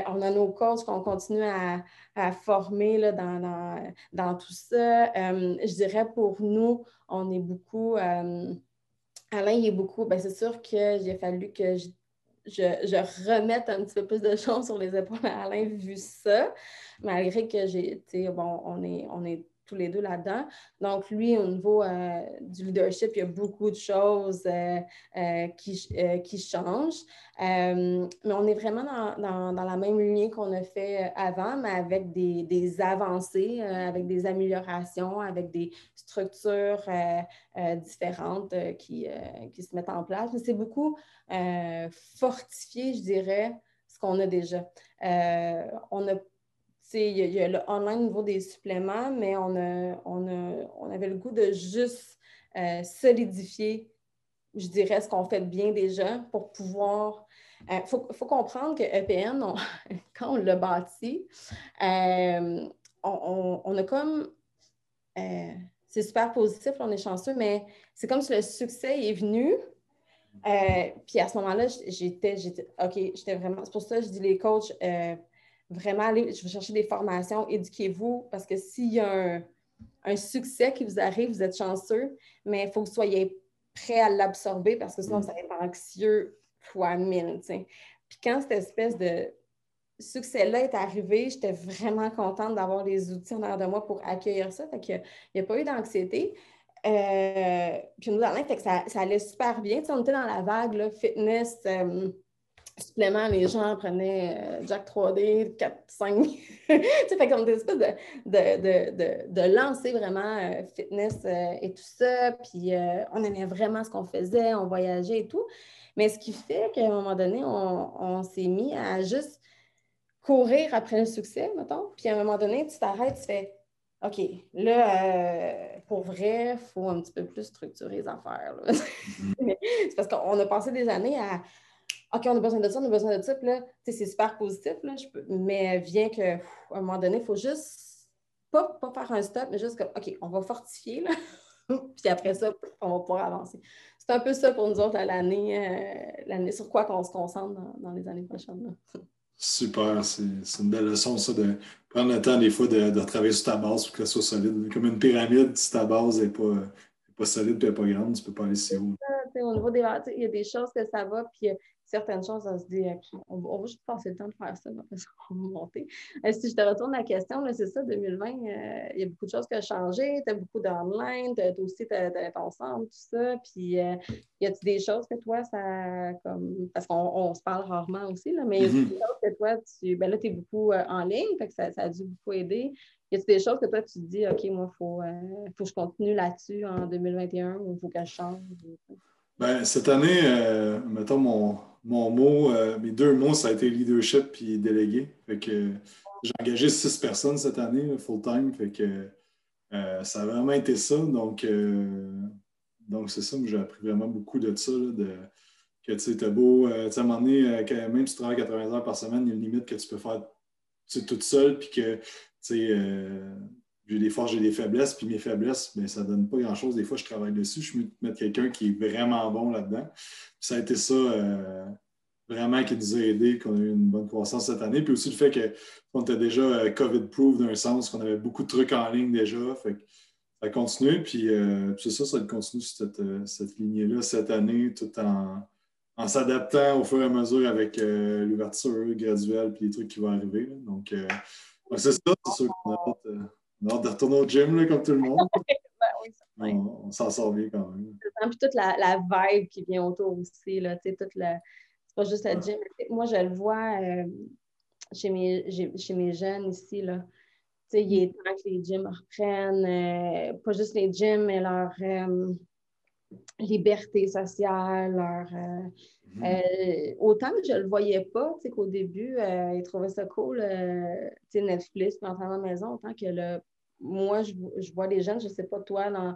On a nos coachs qu'on continue à, former là, dans, tout ça. je dirais pour nous, on est beaucoup. Euh, Alain, il est beaucoup. Ben, c'est sûr qu'il a fallu que je, remette un petit peu plus de choses sur les épaules à Alain, vu ça, malgré que j'ai, bon, on est, on est tous les deux là-dedans. Donc, lui, au niveau euh, du leadership, il y a beaucoup de choses euh, euh, qui, qui, changent. mais on est vraiment dans, la même lignée qu'on a fait avant, mais avec des, avancées, avec des améliorations, avec des structures différentes qui, qui, se mettent en place. c'est beaucoup fortifié, je dirais, ce qu'on a déjà. on a il y, a le online au niveau des suppléments, mais on, on, avait le goût de juste euh, solidifier, je dirais, ce qu'on fait bien déjà pour pouvoir. Il euh, faut, comprendre que EPN, quand on l'a bâti, euh, on, a comme. c'est super positif, on est chanceux, mais c'est comme si le succès est venu. puis à ce moment-là, j'étais, j'étais, OK, j'étais vraiment. C'est pour ça que je dis les coachs vraiment aller, je vais chercher des formations, éduquez-vous, parce que s'il y a un, succès qui vous arrive, vous êtes chanceux, mais il faut que vous soyez prêt à l'absorber parce que sinon, mm. ça va être anxieux fois mille. Puis quand cette espèce de succès-là est arrivé, j'étais vraiment contente d'avoir les outils en arrière de moi pour accueillir ça. Fait qu'il n'y a, pas eu d'anxiété. Euh, puis nous, fait que ça, ça, allait super bien. on était dans la vague là, fitness. Euh, supplément, les gens prenaient euh, Jack 3D, 4, 5. tu sais, fait comme des espèces de, de, de, de lancer vraiment euh, fitness euh, et tout ça. Puis on aimait vraiment ce qu'on faisait, on voyageait et tout. Mais ce qui fait qu'à un moment donné, on, on s'est mis à juste courir après le succès, mettons. Puis à un moment donné, tu t'arrêtes, tu fais OK, là, pour vrai, il faut un petit peu plus structurer les affaires. C'est parce qu'on a passé des années à OK, on a besoin de ça, on a besoin de ça. Puis là, c'est super positif, là, je peux, mais vient qu'à un moment donné, il faut juste pas, pas faire un stop, mais juste que, OK, on va fortifier, là. puis après ça, on va pouvoir avancer. C'est un peu ça pour nous autres l'année, euh, l'année sur quoi qu'on se concentre dans, les années prochaines. Super, c'est, une belle leçon, ça, de prendre le temps des fois de, de travailler sur ta base pour que ce soit solide. Comme une pyramide, si ta base n'est pas, pas solide et pas grande, tu ne peux pas aller si haut. Au niveau des il y a des choses que ça va, puis certaines choses, on se dit, on, va juste passer le temps de faire ça, après ça, on va monter. Euh, si je te retourne la question, c'est ça, 2020, euh, il y a beaucoup de choses qui ont changé, tu as beaucoup d'online, tu as aussi ton centre, tout ça, puis euh, y a-t-il des choses que toi, ça, comme, parce qu'on se parle rarement aussi, là, mais y a des mm-hmm. choses que toi, tu, ben là, tu es beaucoup en ligne, fait que ça, ça, a dû beaucoup aider. Y a-t-il des choses que toi, tu te dis, OK, moi, il faut, faut que je continue là-dessus en 2021 ou il faut que je change? Ben, cette année, mettons, mon, mon mot, euh, mes deux mots, ça a été leadership et délégué. Fait que j'ai engagé six personnes cette année, full-time. Fait que euh, ça a vraiment été ça. Donc, euh, donc c'est ça, j'ai appris vraiment beaucoup de ça. de, que tu sais, beau, tu à un moment donné, même si tu travailles 80 heures par semaine, il y a une limite que tu peux faire toute seule, puis que tu sais, j'ai des forces, j'ai des faiblesses, puis mes faiblesses, ben, ça ne donne pas grand-chose. Des fois, je travaille dessus, je peux mettre quelqu'un qui est vraiment bon là-dedans. Ça a été ça, euh, vraiment qui nous a aidés, qu'on a eu une bonne croissance cette année. Puis aussi le fait qu'on était déjà euh, COVID-proof d'un sens, qu'on avait beaucoup de trucs en ligne déjà. Fait ça continue. Puis, euh, c'est ça, ça continue sur cette, cette lignée-là cette année, tout en, en s'adaptant au fur et à mesure avec l'ouverture graduelle puis les trucs qui vont arriver. Donc, c'est ça, c'est sûr qu'on a hâte, de retourner au gym comme tout le monde. Ben on, s'en sort bien quand même. Puis toute la, la, vibe qui vient autour aussi, là, toute la, c'est pas juste le gym. Moi, je le vois euh, chez, mes, chez mes jeunes ici, là. sais, il est temps que les gyms reprennent, euh, pas juste les gyms, mais leur euh, liberté sociale, leur. Mm-hmm. autant que je ne le voyais pas, qu'au début, ils trouvaient ça cool, Netflix, puis entrer à la maison, autant que le moi, je, vois des jeunes, je ne sais pas toi dans,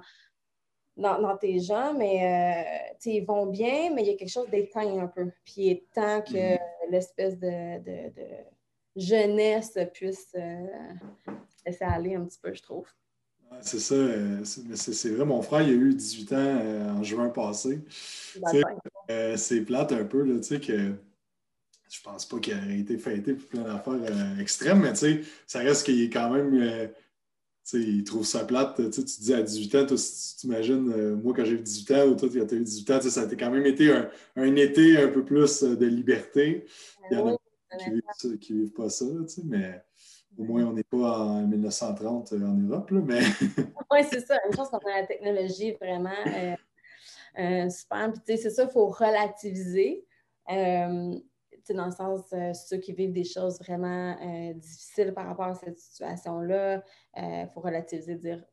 dans, tes gens, mais euh, ils vont bien, mais il y a quelque chose d'éteint un peu. Puis il est temps que mm-hmm. l'espèce de, jeunesse puisse euh, laisser aller un petit peu, je trouve. C'est ça. Euh, c'est vrai, mon frère, il a eu 18 ans en juin passé. c'est plate un peu, tu sais, que je pense pas qu'il ait été fêté pour plein d'affaires extrêmes, mais tu sais, ça reste qu'il est quand même il trouve ça plate. Tu dis à 18 ans, toi, si tu t'imagines, euh, moi, quand j'ai eu 18 ans, ou toi, quand tu as eu 18 ans, ça a quand même été un, été un peu plus euh, de liberté. Il y en a qui vivent, vivent pas ça, mais au moins, on n'est pas en 1930 euh, en Europe. mais... oui, c'est ça. Une chose qu'on a la technologie vraiment super. c'est ça, il faut relativiser dans le sens, euh, ceux qui vivent des choses vraiment euh, difficiles par rapport à cette situation-là, il euh, faut relativiser, dire,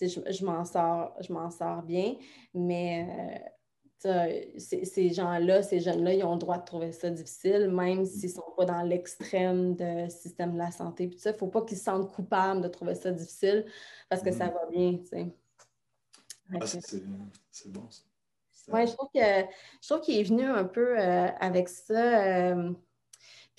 je, je m'en sors, je m'en sors bien, mais ces gens-là, ces jeunes-là, ils ont le droit de trouver ça difficile, même s'ils ne sont pas dans l'extrême du système de la santé. Il ne faut pas qu'ils se sentent coupables de trouver ça difficile parce que ça mm-hmm. va bien. Ah, c'est bon, ça. Oui, je trouve que je trouve qu'il est venu un peu euh, avec ça. Euh,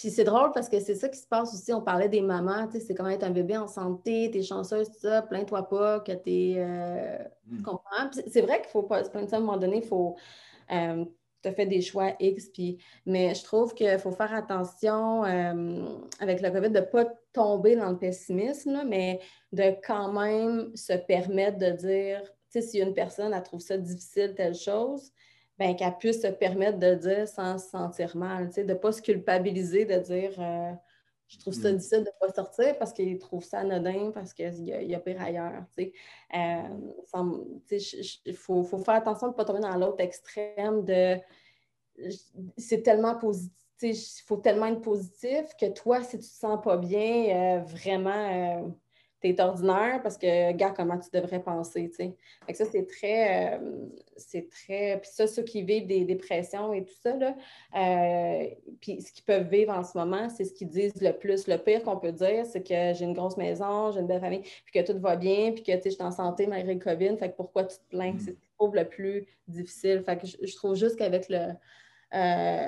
puis c'est drôle parce que c'est ça qui se passe aussi. On parlait des mamans, tu sais, c'est comment être un bébé en santé, t'es chanceuse, tout ça, plains-toi pas que t'es. Euh, mm. comprends? C'est vrai qu'il faut pas se plaindre à un moment donné, il faut. Euh, tu fait des choix X, puis, mais je trouve qu'il faut faire attention avec le COVID de ne pas tomber dans le pessimisme, mais de quand même se permettre de dire si une personne elle trouve ça difficile, telle chose, ben, qu'elle puisse se permettre de dire sans se sentir mal, de ne pas se culpabiliser, de dire euh, je trouve ça mm. difficile de ne pas sortir parce qu'il trouve ça anodin, parce qu'il y, y, a pire ailleurs. Il euh, faut, faut, faire attention de ne pas tomber dans l'autre extrême de c'est tellement positif. Il faut tellement être positif que toi, si tu ne te sens pas bien, euh, vraiment, tu ordinaire parce que, regarde comment tu devrais penser, tu sais. Fait ça, c'est très, euh, c'est très, puis ça, ceux qui vivent des dépressions et tout ça, là, euh, puis ce qu'ils peuvent vivre en ce moment, c'est ce qu'ils disent le plus. Le pire qu'on peut dire, c'est que j'ai une grosse maison, j'ai une belle famille, puis que tout va bien, puis que, tu sais, je suis en santé malgré le COVID, fait que pourquoi tu te plains? C'est ce que je trouve le plus difficile. Fait que je, trouve juste qu'avec le, euh,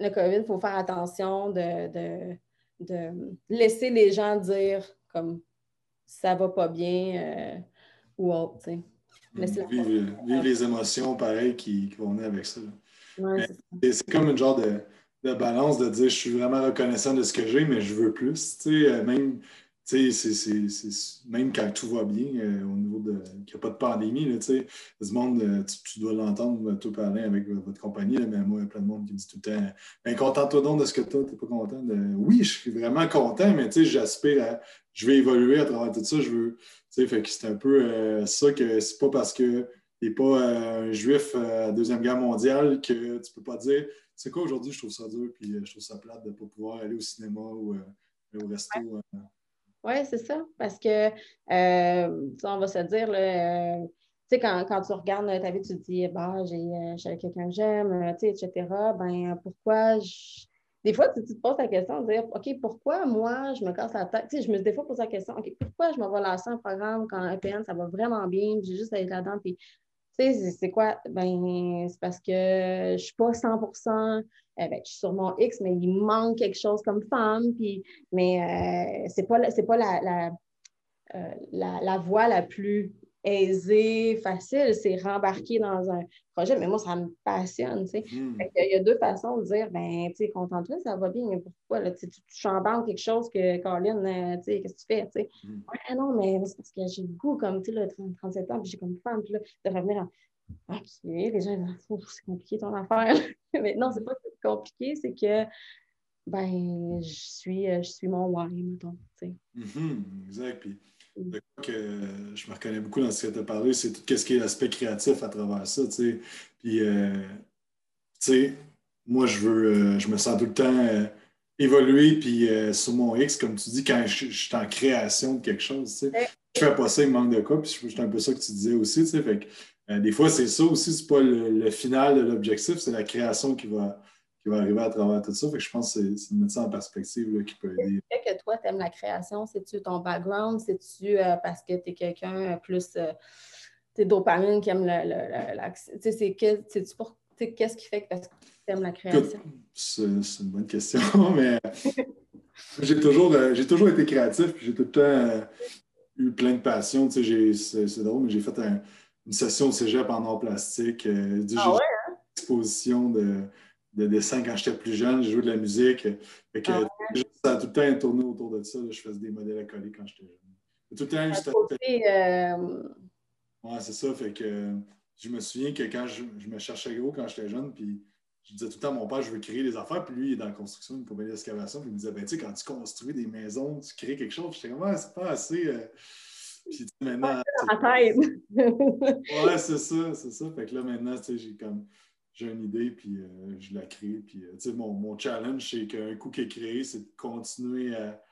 le COVID, il faut faire attention de, de, de laisser les gens dire comme ça va pas bien euh, ou autre. Vivre, les émotions pareilles qui, vont venir avec ça. c'est comme une genre de, de, balance de dire je suis vraiment reconnaissant de ce que j'ai, mais je veux plus. Euh, même tu sais, même quand tout va bien, euh, au niveau de. qu'il n'y a pas de pandémie, là, tu sais, monde, euh, tu, dois l'entendre, euh, tout parler avec votre compagnie, mais moi, il y a plein de monde qui me dit tout le temps ben, contente-toi donc de ce que tu as, tu n'es pas content. De... Oui, je suis vraiment content, mais tu sais, j'aspire à. Je vais évoluer à travers tout ça. Je veux. Tu sais, fait que c'est un peu ça que c'est pas parce que tu n'es pas un juif à la Deuxième Guerre mondiale que tu ne peux pas dire c'est quoi aujourd'hui, je trouve ça dur, puis je trouve ça plate de ne pas pouvoir aller au cinéma ou au resto. Oui, c'est ça. Parce que, euh, on va se dire, euh, tu sais, quand, tu regardes ta vie, tu te dis, bah, j'ai quelqu'un que j'aime, sais, etc. Ben, pourquoi Des fois, tu, te poses la question de dire, OK, pourquoi moi, je me casse la tête? Je me des fois posé la question, OK, pourquoi je me vais lancer un programme quand EPN, ça va vraiment bien, j'ai juste à être là-dedans, puis tu sais, c'est quoi? Ben, c'est parce que je ne suis pas 100% euh, ben, je suis sur mon X, mais il manque quelque chose comme femme. Mais euh, ce n'est pas la, la, euh, la, la, voie la plus aisé, facile, c'est rembarquer dans un projet, mais moi, ça me passionne, tu sais. Mhm. Il y a deux façons de dire, ben, tu sais, contente-toi, ça va bien, mais pourquoi, là, tu, chambres quelque chose que, Colin, euh, tu sais, qu'est-ce que tu fais, tu sais? Mhm. Ouais, non, mais c'est parce que j'ai le goût, comme, tu sais, là, 30, 37 ans, puis j'ai comme femme, puis là, de revenir en, OK, les gens, c'est compliqué ton affaire, mais non, c'est pas compliqué, c'est que, ben, je suis, euh, je suis mon why, mettons, tu sais. Mhm, exact. Puis, Mm. que je me reconnais beaucoup dans ce que tu as parlé, c'est tout ce qui est l'aspect créatif à travers ça. Puis, euh, tu sais, moi, je veux, euh, je me sens tout le temps euh, évoluer. Puis, euh, sur mon X, comme tu dis, quand je, je suis en création de quelque chose, tu sais, je fais pas ça, il me manque de quoi. Puis, c'est un peu ça que tu disais aussi. tu sais. Fait que, euh, des fois, c'est ça aussi, c'est pas le, le final de l'objectif, c'est la création qui va, qui va arriver à travers tout ça. Fait que je pense que c'est de mettre ça en perspective là, qui peut aider. fait que toi, tu aimes la création? C'est-tu ton background? C'est-tu euh, parce que tu es quelqu'un euh, plus. Euh, tu dopamine qui aime le, le- le- la- Tu sais, c'est pour. Qu'est-ce qui fait que tu aimes la création? c'est une bonne question, mais j'ai toujours, euh, toujours été créatif, puis j'ai tout le temps euh, eu plein de passion. Tu sais, j'ai- c'est drôle, mais j'ai fait un- une session au cégep en art plastique. euh, Ah ouais, exposition de, de dessin quand j'étais plus jeune. J'ai joué de la musique. Fait que, Ah Ça a tout le temps tourné autour de ça. là. Je faisais des modèles à coller quand j'étais jeune. Tout le temps côté, euh, Ouais, c'est ça. Fait que je me souviens que quand je, je me cherchais gros quand j'étais jeune, puis je disais tout le temps à mon père, je veux créer des affaires, puis lui, il est dans la construction, une compagnie d'excavation, puis il me disait, ben, tu sais, quand tu construis des maisons, tu crées quelque chose. J'étais comme, ouais, c'est pas assez. euh. Puis, maintenant. Ouais, c'est ça, c'est ça. Fait que là, maintenant, tu sais, j'ai comme. J'ai une idée, puis euh, je la crée. Puis, euh, mon, mon challenge, c'est qu'un coup qui est créé, c'est de continuer à,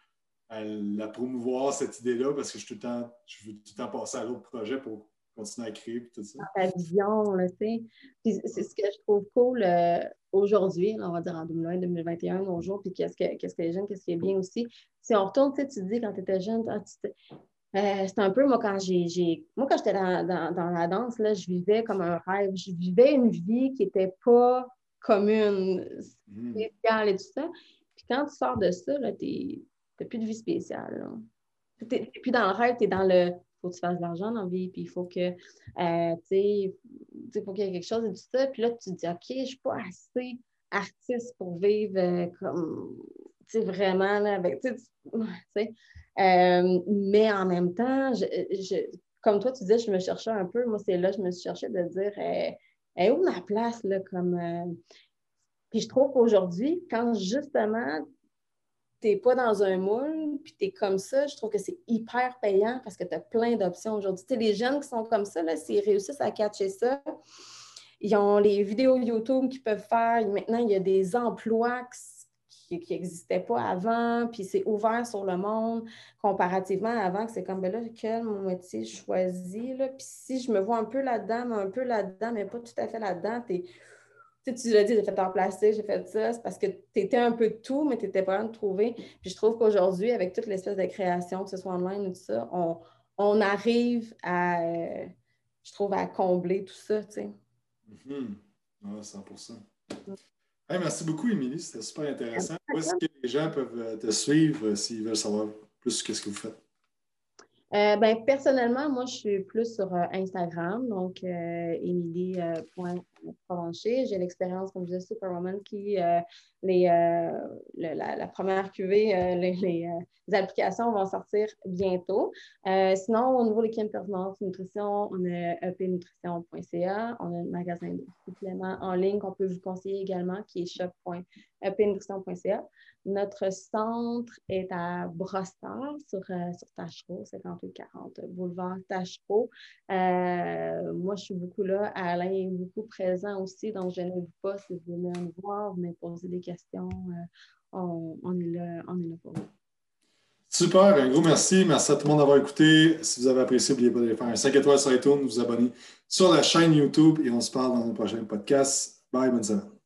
à la promouvoir, cette idée-là, parce que je, tout le temps, je veux tout le temps passer à l'autre projet pour continuer à créer, tout ça. ta vision, tu sais. C'est ce que je trouve cool euh, aujourd'hui, on va dire en 2020, 2021, nos jours, puis qu'est-ce que, qu'est-ce que les jeunes, qu'est-ce qui est bien aussi. Si on retourne, tu dis quand tu étais jeune, ah, euh, c'était un peu, moi, quand j'ai. Moi, quand j'étais dans, dans, dans la danse, là, je vivais comme un rêve. Je vivais une vie qui n'était pas commune, Mhm. spéciale et tout ça. Puis quand tu sors de ça, tu n'as plus de vie spéciale. Tu n'es plus dans le rêve, tu es dans le. Il faut que tu fasses de l'argent dans la vie, puis il faut que. euh, tu sais, faut qu'il y ait quelque chose et tout ça. Puis là, tu te dis, OK, je ne suis pas assez artiste pour vivre euh, comme. Tu sais, vraiment, là, avec. Tu sais. Euh, mais en même temps, je, comme toi, tu disais, je me cherchais un peu. Moi, c'est là, je me suis cherchée de dire, euh, elle est où ma place, là, comme. euh, puis je trouve qu'aujourd'hui, quand justement, tu n'es pas dans un moule, puis tu es comme ça, je trouve que c'est hyper payant parce que tu as plein d'options aujourd'hui. Tu sais, les jeunes qui sont comme ça, là, s'ils réussissent à catcher ça, ils ont les vidéos YouTube qu'ils peuvent faire. Maintenant, il y a des emplois qui n'existaient pas avant, puis c'est ouvert sur le monde comparativement à avant, que c'est comme, ben là, quel mon métier je choisis, là? Puis si je me vois un peu là-dedans, mais un peu là-dedans, mais pas tout à fait là-dedans, tu tu, sais, tu l'as dit, j'ai fait en plastique, j'ai fait ça, c'est parce que tu étais un peu de tout, mais tu n'étais pas en de trouver. Puis je trouve qu'aujourd'hui, avec toute l'espèce de création, que ce soit online ou tout ça, on, on arrive à, je trouve, à combler tout ça, tu sais. Mhm. Ouais, 100 Hey, merci beaucoup, Émilie. C'était super intéressant. Où est-ce que les gens peuvent euh, te suivre euh, s'ils veulent savoir plus ce que vous faites? Euh, ben, personnellement, moi, je suis plus sur euh, Instagram, donc euh, émilie.provencher. J'ai l'expérience, comme je disais, Superwoman, qui, euh, les, euh, le- la, première cuvée, euh, les, les, euh, applications vont sortir bientôt. Euh, sinon, au niveau des Kim Performance Nutrition, on a epnutrition.ca, on a un magasin de suppléments en ligne qu'on peut vous conseiller également, qui est shop.epnutrition.ca. Notre centre est à Brossard, sur, euh, sur Tachereau, 5840 boulevard Tachereau. Euh, moi, je suis beaucoup là. Alain est beaucoup présent aussi, donc je n'hésite pas si vous venez nous voir, venez poser des questions. euh, on, est là, on est là pour vous. Super, un gros merci. Merci à tout le monde d'avoir écouté. Si vous avez apprécié, n'oubliez pas de faire un 5 étoiles sur iTunes, vous abonner sur la chaîne YouTube et on se parle dans le prochain podcast. Bye, bonne semaine.